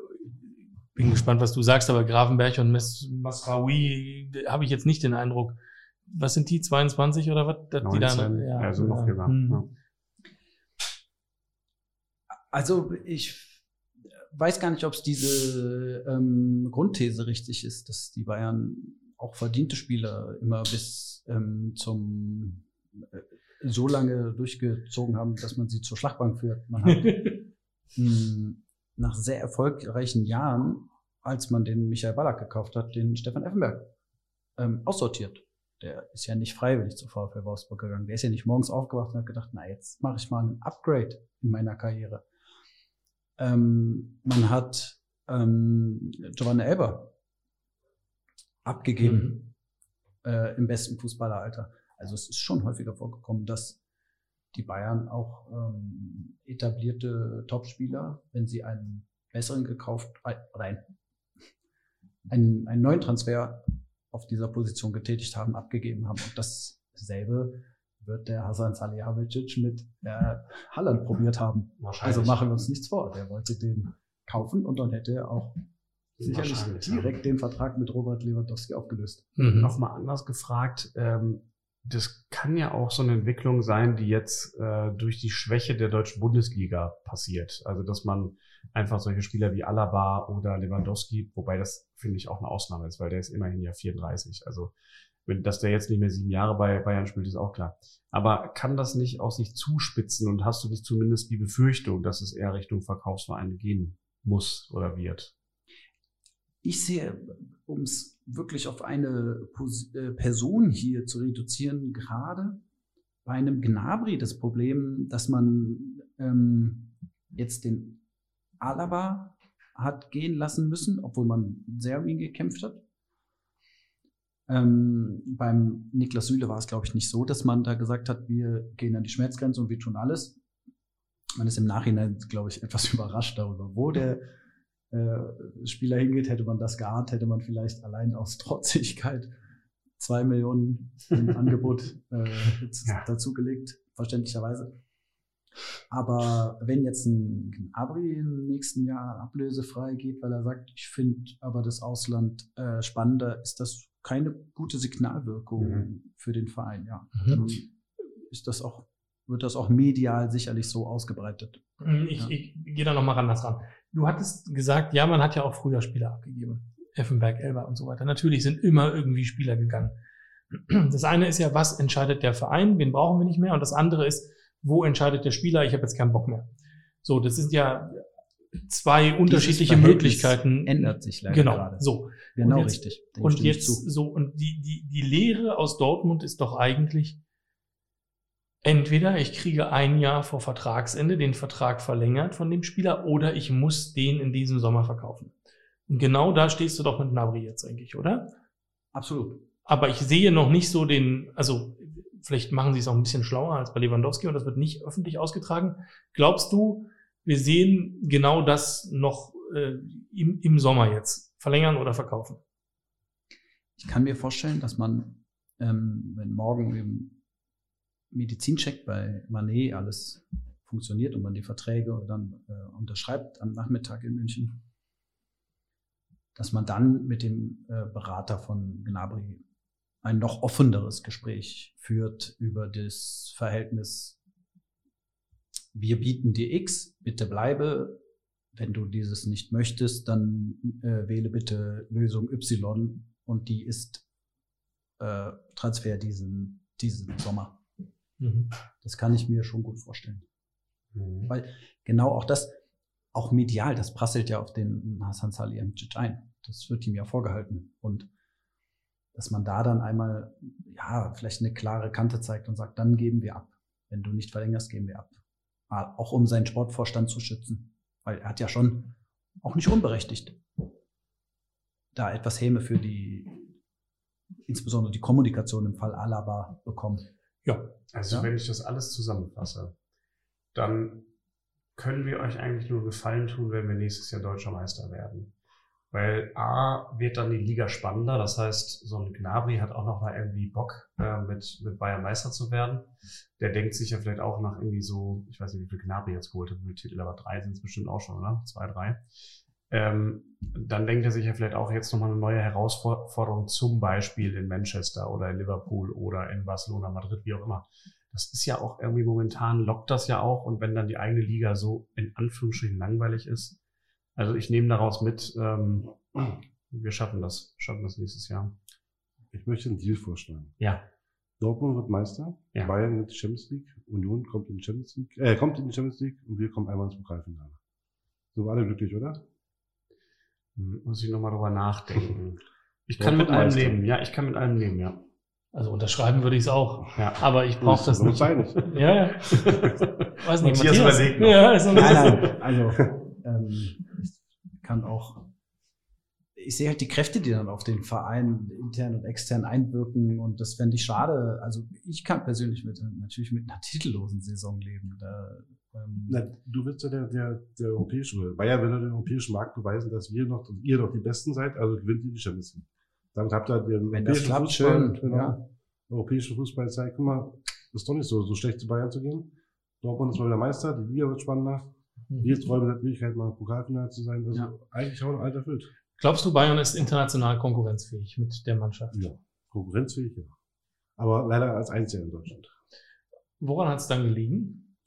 bin gespannt, was du sagst, aber Grafenberg und Masraoui habe ich jetzt nicht den Eindruck. Was sind die, 22 oder was? dass die da 19, ja, also noch ja, hm. Ja. Also ich weiß gar nicht, ob es diese ähm, Grundthese richtig ist, dass die Bayern auch verdiente Spieler immer bis ähm, zum äh, so lange durchgezogen haben, dass man sie zur Schlachtbank führt. Man hat mh, nach sehr erfolgreichen Jahren, als man den Michael Ballack gekauft hat, den Stefan Effenberg ähm, aussortiert. Der ist ja nicht freiwillig zu VfL Wolfsburg gegangen. Der ist ja nicht morgens aufgewacht und hat gedacht, na, jetzt mache ich mal ein Upgrade in meiner Karriere. Ähm, man hat ähm, Giovanni Elber abgegeben äh, im besten Fußballeralter. Also es ist schon häufiger vorgekommen, dass die Bayern auch ähm, etablierte Topspieler, wenn sie einen besseren gekauft äh, oder einen, einen, einen neuen Transfer auf dieser Position getätigt haben, abgegeben haben. Und dasselbe wird der Hasan Salihamidzic mit äh, Halland probiert haben. Also machen wir uns nichts vor. Der wollte den kaufen und dann hätte er auch sicherlich direkt den Vertrag mit Robert Lewandowski aufgelöst. Mhm. Nochmal anders gefragt, ähm, das kann ja auch so eine Entwicklung sein, die jetzt äh, durch die Schwäche der deutschen Bundesliga passiert. Also dass man einfach solche Spieler wie Alaba oder Lewandowski, wobei das finde ich auch eine Ausnahme ist, weil der ist immerhin ja 34. Also wenn, dass der jetzt nicht mehr sieben Jahre bei Bayern spielt, ist auch klar. Aber kann das nicht auch sich zuspitzen und hast du nicht zumindest die Befürchtung, dass es eher Richtung Verkaufsvereine gehen muss oder wird? Ich sehe, um es wirklich auf eine äh, Person hier zu reduzieren, gerade bei einem Gnabri das Problem, dass man ähm, jetzt den Alaba hat gehen lassen müssen, obwohl man sehr um ihn gekämpft hat. Ähm, beim Niklas Süle war es, glaube ich, nicht so, dass man da gesagt hat, wir gehen an die Schmerzgrenze und wir tun alles. Man ist im Nachhinein, glaube ich, etwas überrascht darüber, wo der äh, Spieler hingeht. Hätte man das geahnt, hätte man vielleicht allein aus Trotzigkeit zwei Millionen im Angebot äh, ja. dazugelegt, verständlicherweise. Aber wenn jetzt ein Abri im nächsten Jahr ablösefrei geht, weil er sagt, ich finde aber das Ausland äh, spannender, ist das keine gute Signalwirkung mhm. für den Verein, ja. Mhm. Dann ist das auch, wird das auch medial sicherlich so ausgebreitet. Mhm, ich, ja. ich gehe da nochmal anders ran. Du hattest gesagt, ja, man hat ja auch früher Spieler abgegeben. Effenberg, Elber und so weiter. Natürlich sind immer irgendwie Spieler gegangen. Das eine ist ja, was entscheidet der Verein, wen brauchen wir nicht mehr? Und das andere ist, wo entscheidet der Spieler, ich habe jetzt keinen Bock mehr. So, das sind ja zwei unterschiedliche Möglichkeiten. Ändert sich leider genau, gerade. So. Genau und jetzt, richtig. Dem und jetzt so, und die, die, die Lehre aus Dortmund ist doch eigentlich, entweder ich kriege ein Jahr vor Vertragsende den Vertrag verlängert von dem Spieler oder ich muss den in diesem Sommer verkaufen. Und genau da stehst du doch mit Nabri jetzt eigentlich, oder? Absolut. Aber ich sehe noch nicht so den, also vielleicht machen sie es auch ein bisschen schlauer als bei Lewandowski und das wird nicht öffentlich ausgetragen. Glaubst du, wir sehen genau das noch äh, im, im Sommer jetzt? Verlängern oder verkaufen? Ich kann mir vorstellen, dass man, ähm, wenn morgen im Medizincheck bei Manet alles funktioniert und man die Verträge dann äh, unterschreibt am Nachmittag in München, dass man dann mit dem äh, Berater von Gnabry ein noch offeneres Gespräch führt über das Verhältnis wir bieten dir X, bitte bleibe. Wenn du dieses nicht möchtest, dann äh, wähle bitte Lösung Y und die ist äh, Transfer diesen, diesen Sommer. Mhm. Das kann ich mir schon gut vorstellen. Mhm. Weil genau auch das, auch medial, das prasselt ja auf den Hassan Salihamidzic ein. Das wird ihm ja vorgehalten. Und dass man da dann einmal, ja, vielleicht eine klare Kante zeigt und sagt, dann geben wir ab. Wenn du nicht verlängerst, geben wir ab auch um seinen Sportvorstand zu schützen. Weil er hat ja schon auch nicht unberechtigt da etwas Häme für die, insbesondere die Kommunikation im Fall Alaba bekommen. Ja, also ja? wenn ich das alles zusammenfasse, dann können wir euch eigentlich nur Gefallen tun, wenn wir nächstes Jahr deutscher Meister werden. Weil A wird dann die Liga spannender. Das heißt, so ein Gnabry hat auch noch mal irgendwie Bock, äh, mit, mit Bayern Meister zu werden. Der denkt sich ja vielleicht auch nach irgendwie so, ich weiß nicht, wie viel Gnabry jetzt geholt hat, wie viele Titel, aber drei sind es bestimmt auch schon, oder? Zwei, drei. Ähm, dann denkt er sich ja vielleicht auch jetzt nochmal eine neue Herausforderung, zum Beispiel in Manchester oder in Liverpool oder in Barcelona, Madrid, wie auch immer. Das ist ja auch irgendwie momentan, lockt das ja auch. Und wenn dann die eigene Liga so in Anführungsstrichen langweilig ist, also ich nehme daraus mit, ähm, wir schaffen das, schaffen das nächstes Jahr. Ich möchte einen Deal vorschlagen. Ja. Dortmund wird Meister, ja. Bayern die Champions League, Union kommt in die Champions League, äh, kommt in die Champions League und wir kommen einmal ins Pokalfinale. So war alle glücklich, oder? Muss ich nochmal drüber nachdenken. Ich kann mit allem leben, ja, ich kann mit allem leben, ja. Also unterschreiben würde ich es auch. Ja. Aber ich brauche das nicht. Nicht. Ja, ja. Weiß nicht, Matthias, Matthias überlegt noch. Ja, ist nein, nein. Also Ähm, ich kann auch, ich sehe halt die Kräfte, die dann auf den Verein intern und extern einwirken und das fände ich schade. Also ich kann persönlich mit, natürlich mit einer titellosen Saison leben. Da, ähm, Na, du willst ja der, der, der europäische, Bayern will ja den europäischen Markt beweisen, dass wir noch, ihr noch die Besten seid, also gewinnt ihr die Champions League. Damit habt ihr den Wenn europäischen klappt, Fußball, schön, genau, ja. europäischen Fußball zeigt, guck mal, ist doch nicht so, so schlecht zu Bayern zu gehen. Dortmund ist mal wieder Meister, die Liga wird spannender. Wir träumen der Möglichkeit, mal im Pokalfinale zu sein. Also Ja. eigentlich auch alt erfüllt. Glaubst du, Bayern ist international konkurrenzfähig mit der Mannschaft? Ja. Konkurrenzfähig, ja. Aber leider als Einziger in Deutschland. Woran hat es dann gelegen?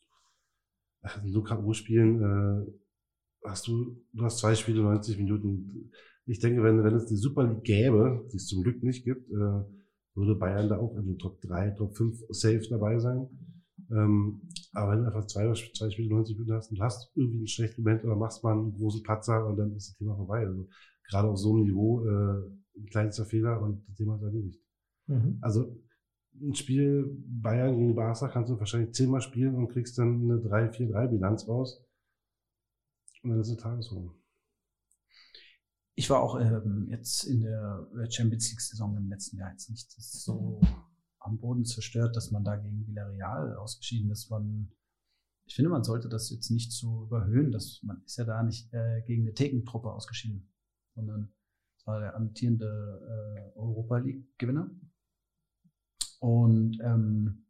In so K.O.-Spielen äh, hast du, du hast zwei Spiele, 90 Minuten. Ich denke, wenn, wenn es die Super League gäbe, die es zum Glück nicht gibt, äh, würde Bayern da auch in den Top 3, Top 5 safe dabei sein. Ähm, aber wenn du einfach zwei, zwei Spiele 90 Minuten hast und hast irgendwie einen schlechten Moment oder machst mal einen großen Patzer und dann ist das Thema vorbei. Also gerade auf so einem Niveau äh, ein kleinster Fehler und das Thema ist erledigt. Mhm. Also ein Spiel Bayern gegen Barca kannst du wahrscheinlich zehnmal spielen und kriegst dann eine 3-4-3-Bilanz raus. Und dann ist eine Tagesform. Ich war auch ähm, jetzt in der Champions League-Saison im letzten Jahr jetzt nicht so am Boden zerstört, dass man da gegen Villarreal ausgeschieden ist. Man, ich finde, man sollte das jetzt nicht so überhöhen, dass man ist ja da nicht äh, gegen eine Thekentruppe ausgeschieden, sondern es war der amtierende äh, Europa League-Gewinner. Und ähm,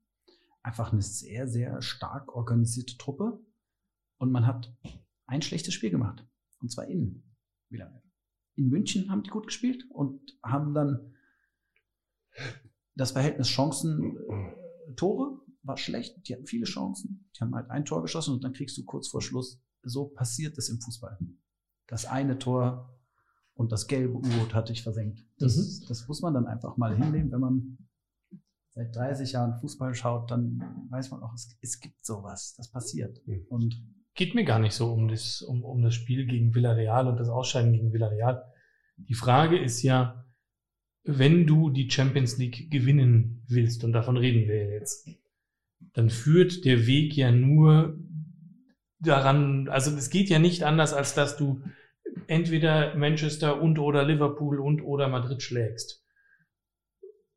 einfach eine sehr, sehr stark organisierte Truppe. Und man hat ein schlechtes Spiel gemacht. Und zwar in Villarreal in München haben die gut gespielt und haben dann das Verhältnis Chancen, äh, Tore war schlecht. Die hatten viele Chancen. Die haben halt ein Tor geschossen und dann kriegst du kurz vor Schluss, so passiert es im Fußball. Das eine Tor und das gelbe U-Boot hatte ich versenkt. Das, Mhm. das muss man dann einfach mal hinnehmen, wenn man seit 30 Jahren Fußball schaut, dann weiß man auch, es, es gibt sowas, das passiert. Mhm. Und Geht mir gar nicht so um das, um, um das Spiel gegen Villarreal und das Ausscheiden gegen Villarreal. Die Frage ist ja, wenn du die Champions League gewinnen willst, und davon reden wir jetzt, dann führt der Weg ja nur daran, also es geht ja nicht anders, als dass du entweder Manchester und oder Liverpool und oder Madrid schlägst.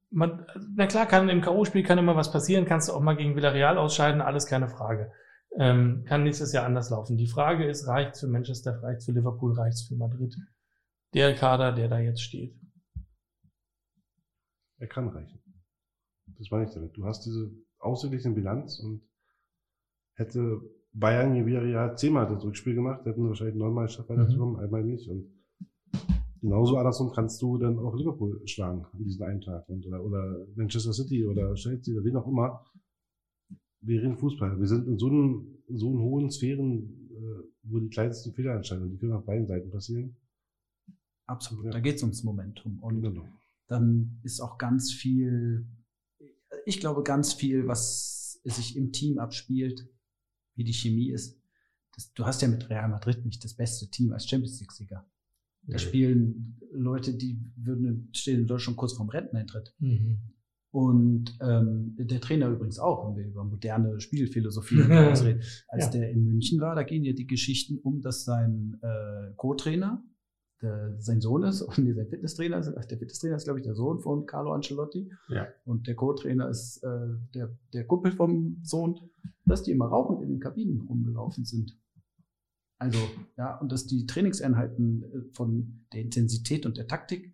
Man, na klar, kann im K.O.-Spiel kann immer was passieren, kannst du auch mal gegen Villarreal ausscheiden, alles keine Frage. Ähm, kann nächstes Jahr anders laufen. Die Frage ist, reicht's für Manchester, reicht's für Liverpool, reicht's für Madrid? Der Kader, der da jetzt steht. Er kann reichen. Das meine ich damit. Du hast diese ausgeglichene Bilanz und hätte Bayern gegen Villarreal zehnmal das Rückspiel gemacht, hätten wir wahrscheinlich neunmal geschafft, weiterzukommen, einmal nicht. Und genauso andersrum kannst du dann auch Liverpool schlagen an diesem einen Tag. Und, oder, oder Manchester City oder Chelsea oder wen auch immer. Wir reden Fußball. Wir sind in so, einen, so einen hohen Sphären, äh, wo die kleinsten Fehler entscheiden. Die können auf beiden Seiten passieren. absolut, Ja. da geht es ums Momentum. Und Genau. Dann ist auch ganz viel, ich glaube, ganz viel, was sich im Team abspielt, wie die Chemie ist. Das, du hast ja mit Real Madrid nicht das beste Team als Champions League-Sieger. Da Nee. spielen Leute, die würden stehen in Deutschland kurz vorm Renteneintritt. Mhm. Und ähm, der Trainer übrigens auch, wenn wir über moderne Spielphilosophie reden. Als Ja. der in München war, da gehen ja die Geschichten um, dass sein äh, Co-Trainer der, sein Sohn ist, und nee, sein Fitnesstrainer ist, ach, der Fitnesstrainer ist, glaube ich, der Sohn von Carlo Ancelotti. Ja. Und der Co-Trainer ist äh, der, der Kumpel vom Sohn, dass die immer rauchend in den Kabinen rumgelaufen sind. Also, ja, und dass die Trainingseinheiten äh, von der Intensität und der Taktik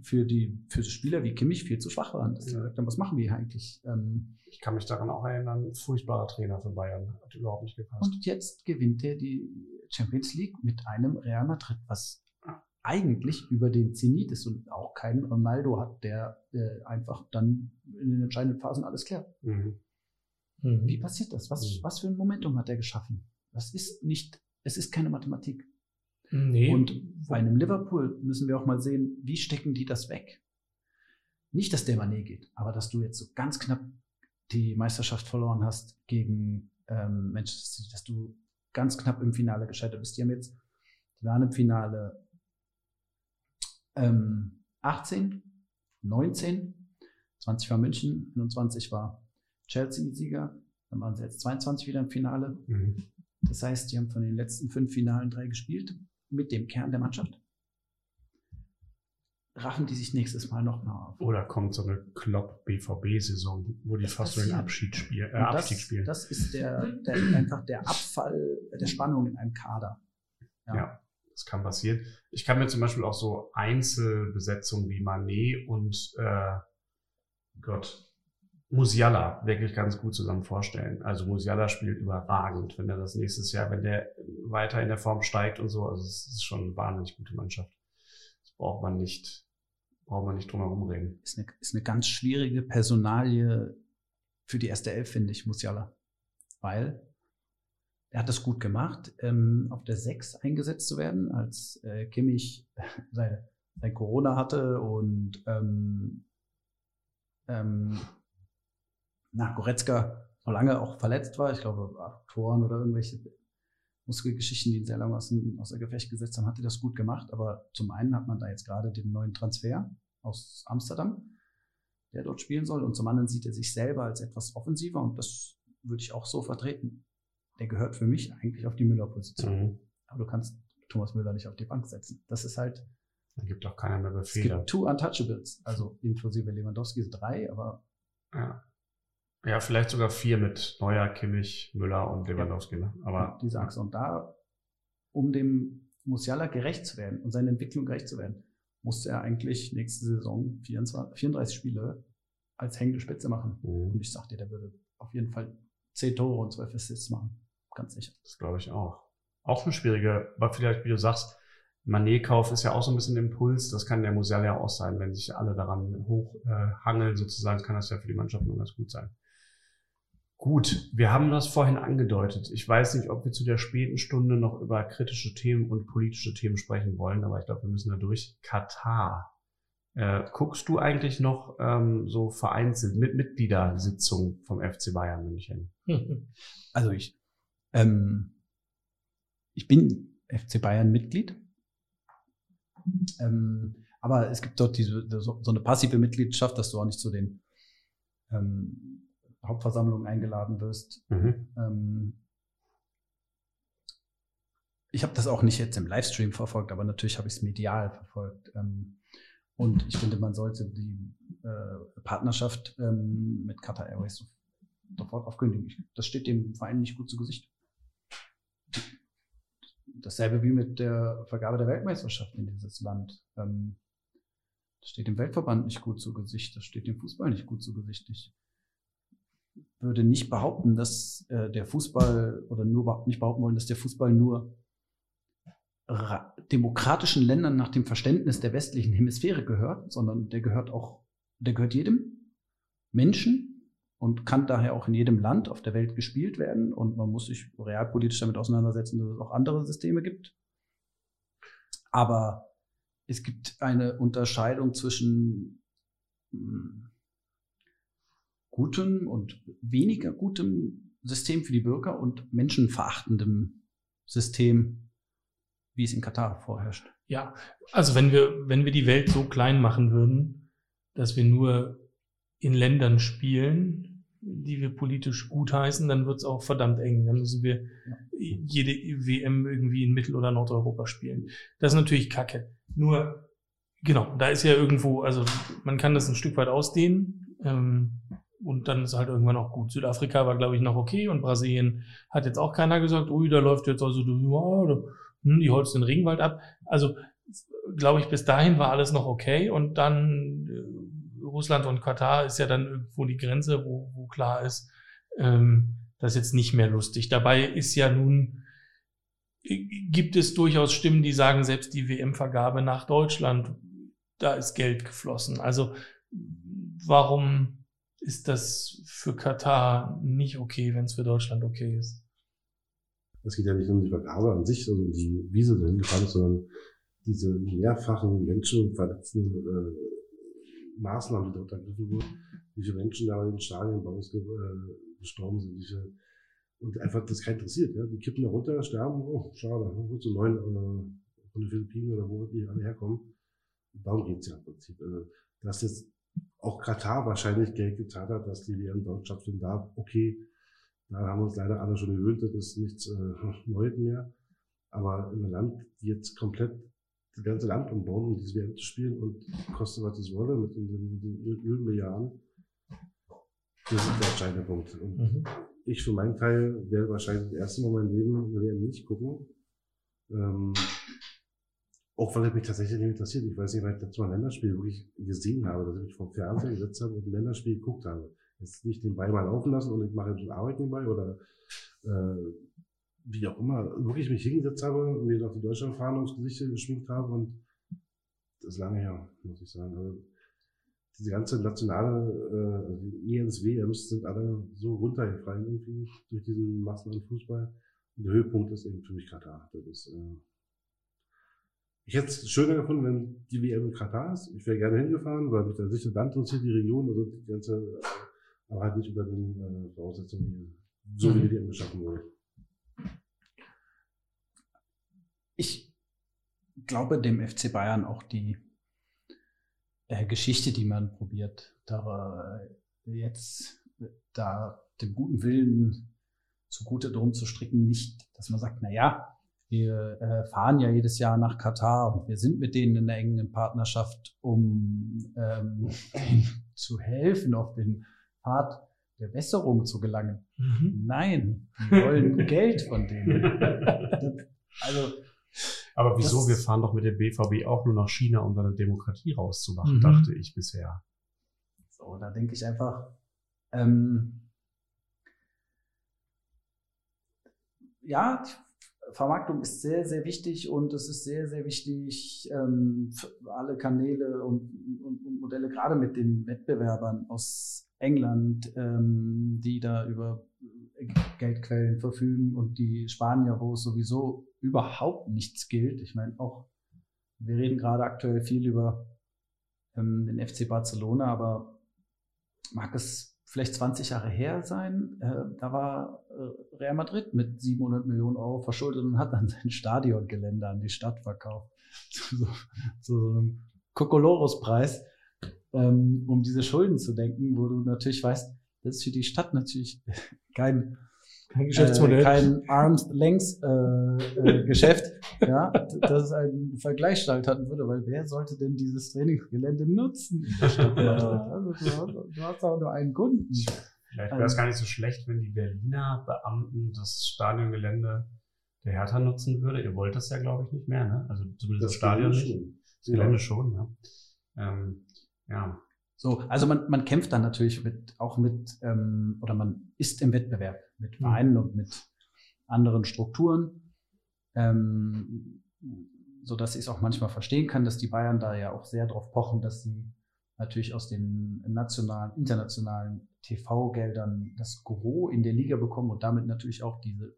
für die für die Spieler wie Kimmich viel zu schwach waren. Dass die Ja. gesagt haben, was machen wir hier eigentlich? Ähm, Ich kann mich daran auch erinnern, furchtbarer Trainer für Bayern. Hat überhaupt nicht gepasst. Und jetzt gewinnt er die Champions League mit einem Real Madrid, was eigentlich über den Zenit ist und auch keinen Ronaldo hat, der äh, einfach dann in den entscheidenden Phasen alles klärt. Mhm. Mhm. Wie passiert das? Was, Mhm. was für ein Momentum hat er geschaffen? Das ist nicht, es ist keine Mathematik. Nee. Und bei einem Liverpool müssen wir auch mal sehen, wie stecken die das weg? Nicht, dass der Mané geht, aber dass du jetzt so ganz knapp die Meisterschaft verloren hast gegen ähm, Manchester City, dass du ganz knapp im Finale gescheitert bist. Die haben jetzt, die waren im Finale ähm, 18, 19, 20 war München, 21 war Chelsea-Sieger, dann waren sie jetzt 22 wieder im Finale. Mhm. Das heißt, die haben von den letzten fünf Finalen drei gespielt mit dem Kern der Mannschaft. Raffen die sich nächstes Mal noch mal auf. Oder kommt so eine Klopp-BVB-Saison, wo die Das fast so den. Abschied spielen, äh, Abstieg das, spielen. das ist der, der, einfach der Abfall der Spannung in einem Kader. Ja. Das kann passieren. Ich kann mir zum Beispiel auch so Einzelbesetzungen wie Manet und äh, Gott, Musiala wirklich ganz gut zusammen vorstellen. Also Musiala spielt überragend, wenn er das nächstes Jahr, wenn der weiter in der Form steigt und so. Also es ist schon eine wahnsinnig gute Mannschaft. Das braucht man nicht, braucht man nicht drum herum reden. Ist eine, ist eine ganz schwierige Personalie für die erste Elf, finde ich, Musiala. Weil er hat das gut gemacht, ähm, auf der 6 eingesetzt zu werden, als äh, Kimmich seine, sein Corona hatte und ähm, ähm, na, Goretzka noch lange auch verletzt war. Ich glaube, acht Toren oder irgendwelche Muskelgeschichten, die ihn sehr lange aus dem, außer Gefecht gesetzt haben, hat er das gut gemacht. Aber zum einen hat man da jetzt gerade den neuen Transfer aus Amsterdam, der dort spielen soll. Und zum anderen sieht er sich selber als etwas offensiver und das würde ich auch so vertreten. Der gehört für mich eigentlich auf die Müller-Position. Mhm. Aber du kannst Thomas Müller nicht auf die Bank setzen. Das ist halt, Da gibt auch keiner mehr es Befehle. gibt two Untouchables, also inklusive Lewandowski sind drei, aber Ja. ja, vielleicht sogar vier mit Neuer, Kimmich, Müller und Lewandowski. Ne? Aber diese Achse. Und da, um dem Musiala gerecht zu werden und seiner Entwicklung gerecht zu werden, musste er eigentlich nächste Saison 24, 34 Spiele als hängende Spitze machen. Und Mhm. ich sagte, der würde auf jeden Fall 10 Tore und 12 Assists machen. Ganz sicher. Das glaube ich auch. Auch eine schwierige, aber vielleicht, wie du sagst, Manet-Kauf ist ja auch so ein bisschen Impuls. Das kann der Musiala ja auch sein. Wenn sich alle daran hochhangeln, äh, sozusagen, kann das ja für die Mannschaft nur ganz gut sein. Gut, wir haben das vorhin angedeutet. Ich weiß nicht, ob wir zu der späten Stunde noch über kritische Themen und politische Themen sprechen wollen, aber ich glaube, wir müssen da durch. Katar. Äh, guckst du eigentlich noch ähm, so vereinzelt mit Mitgliedersitzungen vom FC Bayern München? Also ich, ähm, ich bin FC Bayern Mitglied. Ähm, aber es gibt dort diese, so, so eine passive Mitgliedschaft, dass du auch nicht zu den ähm, Hauptversammlungen eingeladen wirst. Mhm. Ähm, ich habe das auch nicht jetzt im Livestream verfolgt, aber natürlich habe ich es medial verfolgt. Ähm, und ich finde, man sollte die äh, Partnerschaft ähm, mit Qatar Airways so- sofort aufkündigen. Das steht dem Verein nicht gut zu Gesicht. Dasselbe wie mit der Vergabe der Weltmeisterschaft in dieses Land. Ähm, das steht dem Weltverband nicht gut zu Gesicht, das steht dem Fußball nicht gut zu Gesicht. Ich würde nicht behaupten, dass äh, der Fußball oder nur nicht behaupten wollen, dass der Fußball nur ra- demokratischen Ländern nach dem Verständnis der westlichen Hemisphäre gehört, sondern der gehört auch, der gehört jedem Menschen und kann daher auch in jedem Land auf der Welt gespielt werden. Und man muss sich realpolitisch damit auseinandersetzen, dass es auch andere Systeme gibt. Aber es gibt eine Unterscheidung zwischen mh, gutem und weniger gutem System für die Bürger und menschenverachtendem System, wie es in Katar vorherrscht. Ja, also wenn wir, wenn wir die Welt so klein machen würden, dass wir nur in Ländern spielen, die wir politisch gutheißen, dann wird es auch verdammt eng. Dann müssen wir jede WM irgendwie in Mittel- oder Nordeuropa spielen. Das ist natürlich Kacke. Nur, genau, da ist ja irgendwo, also man kann das ein Stück weit ausdehnen. Ähm, und dann ist halt irgendwann auch gut. Südafrika war, glaube ich, noch okay und Brasilien hat jetzt auch keiner gesagt, ui, da läuft jetzt also, da- hm, die holst den Regenwald ab. Also, glaube ich, bis dahin war alles noch okay und dann äh, Russland und Katar ist ja dann irgendwo die Grenze, wo, wo klar ist, ähm, das ist jetzt nicht mehr lustig. Dabei ist ja nun, äh, gibt es durchaus Stimmen, die sagen, selbst die WM-Vergabe nach Deutschland, da ist Geld geflossen. Also, warum ist das für Katar nicht okay, wenn es für Deutschland okay ist? Es geht ja nicht um die Vergabe an sich, also um die Wiese dahin gefahren sondern diese mehrfachen menschenverletzenden äh, Maßnahmen, die dort ergriffen wurden, wie viele Menschen da in den Stadien bei uns äh, gestorben sind, viele, und einfach das keinen interessiert. Ja? Die kippen da runter, sterben, oh, schade, ne? zu neun äh, von den Philippinen oder wo die alle herkommen. Darum geht's ja im Prinzip. Also, dass jetzt auch Katar wahrscheinlich Geld gezahlt hat, dass die WM dort stattfinden darf, okay, Da haben wir uns leider alle schon gewöhnt, das ist nichts äh, Neues mehr. Aber in einem Land, die jetzt komplett das ganze Land umbauen, um diese WM zu spielen und kostet was es wolle mit den, den, den Ölmilliarden, das ist der entscheidende Punkt. Und Mhm. ich für meinen Teil werde wahrscheinlich das erste Mal in meinem Leben eine WM nicht gucken. Ähm, auch weil es mich tatsächlich nicht interessiert. Ich weiß nicht, weil ich letztes Mal ein Länderspiel wirklich gesehen habe, dass ich mich vom Fernseher gesetzt habe und ein Länderspiel geguckt habe. Jetzt nicht den Ball mal laufen lassen und ich mache jetzt Arbeit nebenbei oder äh, wie auch immer, wirklich mich hingesetzt habe und mir noch die Deutschlandfahne aufs Gesicht geschminkt habe und das ist lange her, muss ich sagen. Also, diese ganze nationale äh, die ENS, WMs sind alle so runtergefallen irgendwie durch diesen Massen an Fußball. Und der Höhepunkt ist eben für mich Katar. Das ist, äh, ich hätte es schöner gefunden, wenn die WM in Katar ist. Ich wäre gerne hingefahren, weil mich da sicher Land interessiert, die Region, also die ganze, äh, aber halt nicht unter den äh, Voraussetzungen, wie, so wie die WM geschaffen wurde. Ich glaube dem FC Bayern auch die äh, Geschichte, die man probiert, da äh, jetzt da dem guten Willen zugute drum zu stricken, nicht, dass man sagt, na ja, wir äh, fahren ja jedes Jahr nach Katar und wir sind mit denen in einer engen Partnerschaft, um ähm, zu helfen, auf den Pfad der Besserung zu gelangen. Mhm. Nein, wir wollen Geld von denen. Das- Also Aber wieso? Das- Wir fahren doch mit dem BVB auch nur nach China, um da eine Demokratie rauszumachen, Mhm. dachte ich bisher. So, da denke ich einfach, ähm, ja, Vermarktung ist sehr, sehr wichtig und es ist sehr, sehr wichtig ähm, für alle Kanäle und, und, und Modelle, gerade mit den Wettbewerbern aus England, ähm, die da über Geldquellen verfügen und die Spanier, wo es sowieso überhaupt nichts gilt. Ich meine, auch, wir reden gerade aktuell viel über ähm, den FC Barcelona, aber mag es vielleicht 20 Jahre her sein, äh, da war äh, Real Madrid mit 700 Millionen Euro verschuldet und hat dann sein Stadiongelände an die Stadt verkauft. zu, so, zu so einem Kokolores-Preis, ähm, um diese Schulden zu denken, wo du natürlich weißt, das ist für die Stadt natürlich kein Kein Geschäftsmodell. äh, kein Arms-Lengths-Geschäft, ja, dass es einen Vergleich statthalten würde, weil wer sollte denn dieses Trainingsgelände nutzen? Also, du, hast, du hast auch nur einen Kunden. Vielleicht wäre es gar nicht so schlecht, wenn die Berliner Beamten das Stadiongelände der Hertha nutzen würde. Ihr wollt das ja, glaube ich, nicht mehr, ne? Also zumindest das, Stadion Gelände nicht. schon. Das Gelände schon, ja. Ähm, ja. So, also man, man kämpft dann natürlich mit, auch mit, ähm, oder man ist im Wettbewerb mit Vereinen und mit anderen Strukturen, ähm, so dass ich es auch manchmal verstehen kann, dass die Bayern da ja auch sehr drauf pochen, dass sie natürlich aus den nationalen, internationalen TV-Geldern das Gros in der Liga bekommen und damit natürlich auch diese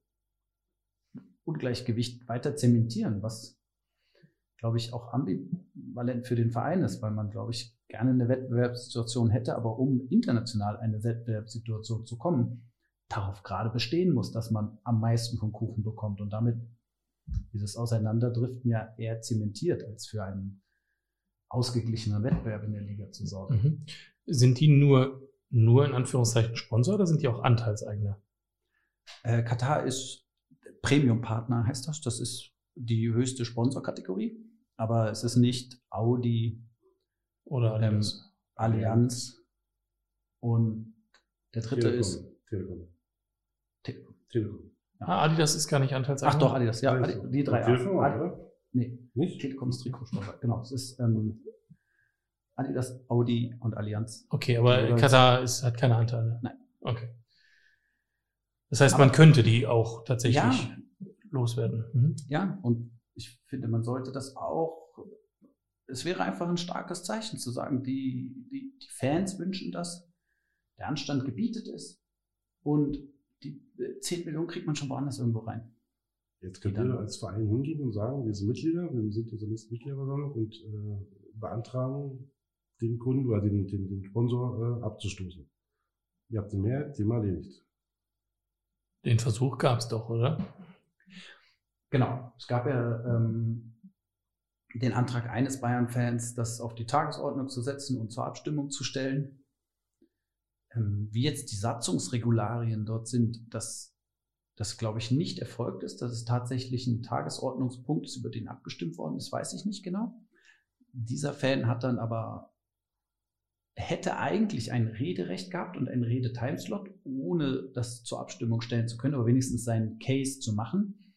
Ungleichgewicht weiter zementieren, was glaube ich, auch ambivalent für den Verein ist, weil man, glaube ich, gerne eine Wettbewerbssituation hätte, aber um international eine Wettbewerbssituation zu kommen, darauf gerade bestehen muss, dass man am meisten vom Kuchen bekommt und damit dieses Auseinanderdriften ja eher zementiert, als für einen ausgeglichenen Wettbewerb in der Liga zu sorgen. Mhm. Sind die nur, nur in Anführungszeichen Sponsor oder sind die auch Anteilseigner? Äh, Katar ist Premium-Partner, heißt das. Das ist die höchste Sponsorkategorie, aber es ist nicht Audi, Oder ähm, Adidas? Allianz und der dritte Telekom. ist Telekom. Telekom. Telekom. ah, Adidas ist gar nicht Anteilseigner. Ach doch, Adidas, ja, Adi, die drei. Telekom, Adi- oder? Nee, Nicht? Telekom ist Trikotsponsor. Genau, es ist ähm, Adidas, Audi und Allianz. Okay, aber Oder- Katar ist, hat keine Anteile. Nein. Okay. Das heißt, Aber- man könnte die auch tatsächlich Ja. loswerden. Mhm. Ja, und ich finde, man sollte das auch. Es wäre einfach ein starkes Zeichen zu sagen, die, die, die Fans wünschen das, der Anstand gebietet es und die äh, 10 Millionen kriegt man schon woanders irgendwo rein. Jetzt könnt Die ihr als Verein hingehen und sagen, wir sind Mitglieder, wir sind unsere nächste Mitgliederversammlung und äh, beantragen, den Kunden oder den, den, den Sponsor äh, abzustoßen. Ihr habt den Mehrheit, Thema erledigt. Den Versuch gab es doch, oder? Genau. Es gab ja ähm, den Antrag eines Bayern-Fans, das auf die Tagesordnung zu setzen und zur Abstimmung zu stellen. Ähm, wie jetzt die Satzungsregularien dort sind, dass das, glaube ich, nicht erfolgt ist, dass es tatsächlich ein Tagesordnungspunkt ist, über den abgestimmt worden ist, weiß ich nicht genau. Dieser Fan hat dann aber, hätte eigentlich ein Rederecht gehabt und einen Redetimeslot, ohne das zur Abstimmung stellen zu können, aber wenigstens seinen Case zu machen.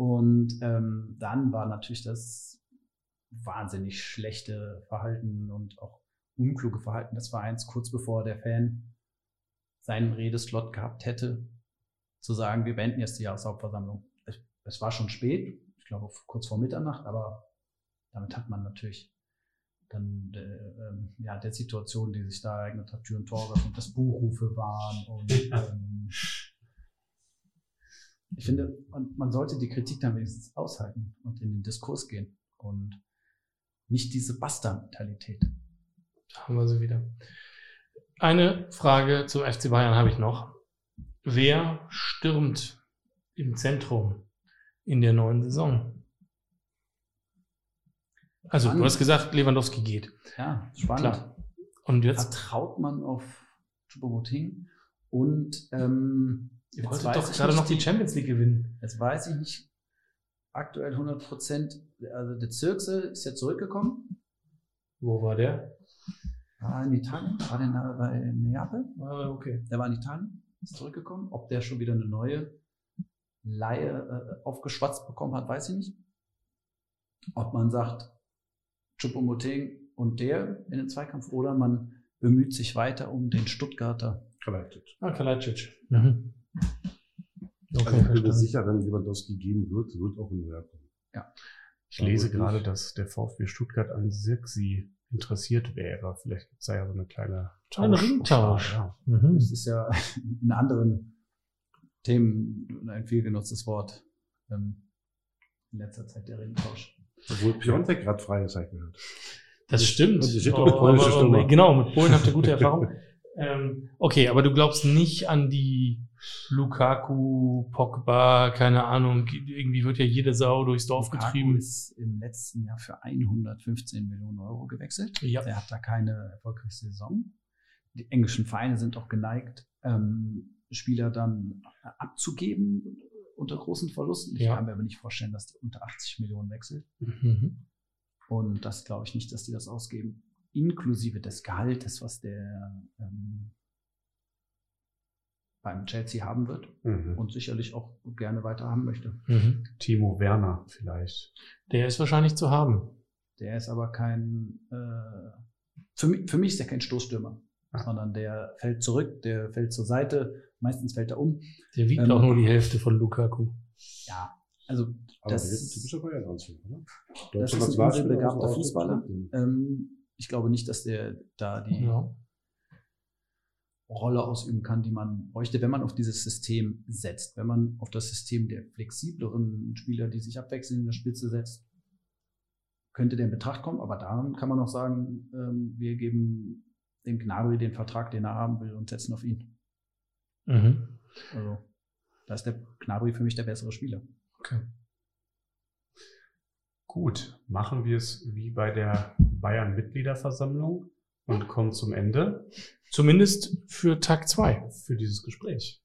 Und ähm, dann war natürlich das wahnsinnig schlechte Verhalten und auch unkluge Verhalten des Vereins, kurz bevor der Fan seinen Redeslot gehabt hätte, zu sagen, wir beenden jetzt die Jahreshauptversammlung. Es, es war schon spät, ich glaube kurz vor Mitternacht, aber damit hat man natürlich dann äh, ähm, ja, der Situation, die sich da ereignet hat, Tür und Tor und das Buchrufe waren. Und ähm, ich finde, man, man sollte die Kritik dann wenigstens aushalten und in den Diskurs gehen und nicht diese Basta-Mentalität. Da haben wir sie wieder. Eine Frage zum FC Bayern habe ich noch. Wer stürmt im Zentrum in der neuen Saison? Also, spannend. du hast gesagt, Lewandowski geht. Ja, spannend. Klar. Und jetzt? Vertraut man auf Choupo-Moting und ähm, Ihr wolltet doch gerade noch die Champions League gewinnen. Jetzt weiß ich nicht aktuell 100 Prozent. Also der Zirkse ist ja zurückgekommen. Wo war der? War in Italien? War der bei Neapel? Ah, okay. Der war in Italien ist zurückgekommen. Ob der schon wieder eine neue Laie äh, aufgeschwatzt bekommen hat, weiß ich nicht. Ob man sagt, Choupo-Moting und der in den Zweikampf oder man bemüht sich weiter um den Stuttgarter Kalajdzic. Ah, Kalajdzic. Mhm. Okay, also ich bin mir sicher, wenn Lewandowski gehen wird, wird auch ein neuer kommen. Ja. Ich lese gerade, dass der VfB Stuttgart an Sirksi interessiert wäre. Vielleicht gibt es da ja so eine kleine Tausch. Ein Ringtausch. Ja. Mhm. Das ist ja in anderen Themen ein viel genutztes Wort. Ähm, in letzter Zeit der Ringtausch. Obwohl Piontek gerade frei ist, habe ich gehört. Das stimmt. Oh, aber, aber, genau, mit Polen habt ihr gute Erfahrung. ähm, okay, aber du glaubst nicht an die Lukaku, Pogba, keine Ahnung, irgendwie wird ja jede Sau durchs Dorf Lukaku getrieben. ist im letzten Jahr für 115 Millionen Euro gewechselt. Ja. Der hat da keine erfolgreiche Saison. Die englischen Vereine sind auch geneigt, ähm, Spieler dann abzugeben unter großen Verlusten. Ich Ja. kann mir aber nicht vorstellen, dass der unter 80 Millionen wechselt. Mhm. Und das glaube ich nicht, dass die das ausgeben. Inklusive des Gehaltes, was der ähm, beim Chelsea haben wird Mhm. und sicherlich auch gerne weiter haben möchte. Mhm. Timo Werner vielleicht. Der ist wahrscheinlich zu haben. Der ist aber kein, äh, für, mich, für mich ist der kein Stoßstürmer, Ah. sondern der fällt zurück, der fällt zur Seite, meistens fällt er um. Der wiegt Ähm, auch nur die Hälfte von Lukaku. Ja, also Aber das, der ist ein typischer Bayern-Anzug, oder? das ist ein Nationalspieler, begabter aber auch Fußballer. Ähm, ich glaube nicht, dass der da die Ja. Rolle ausüben kann, die man bräuchte, wenn man auf dieses System setzt. Wenn man auf das System der flexibleren Spieler, die sich abwechseln in der Spitze setzt, könnte der in Betracht kommen. Aber daran kann man auch sagen, ähm, wir geben dem Gnabry den Vertrag, den er haben will und setzen auf ihn. Mhm. Also da ist der Gnabry für mich der bessere Spieler. Okay. Gut, machen wir es wie bei der Bayern-Mitgliederversammlung und kommen zum Ende Zumindest für Tag zwei. für dieses Gespräch.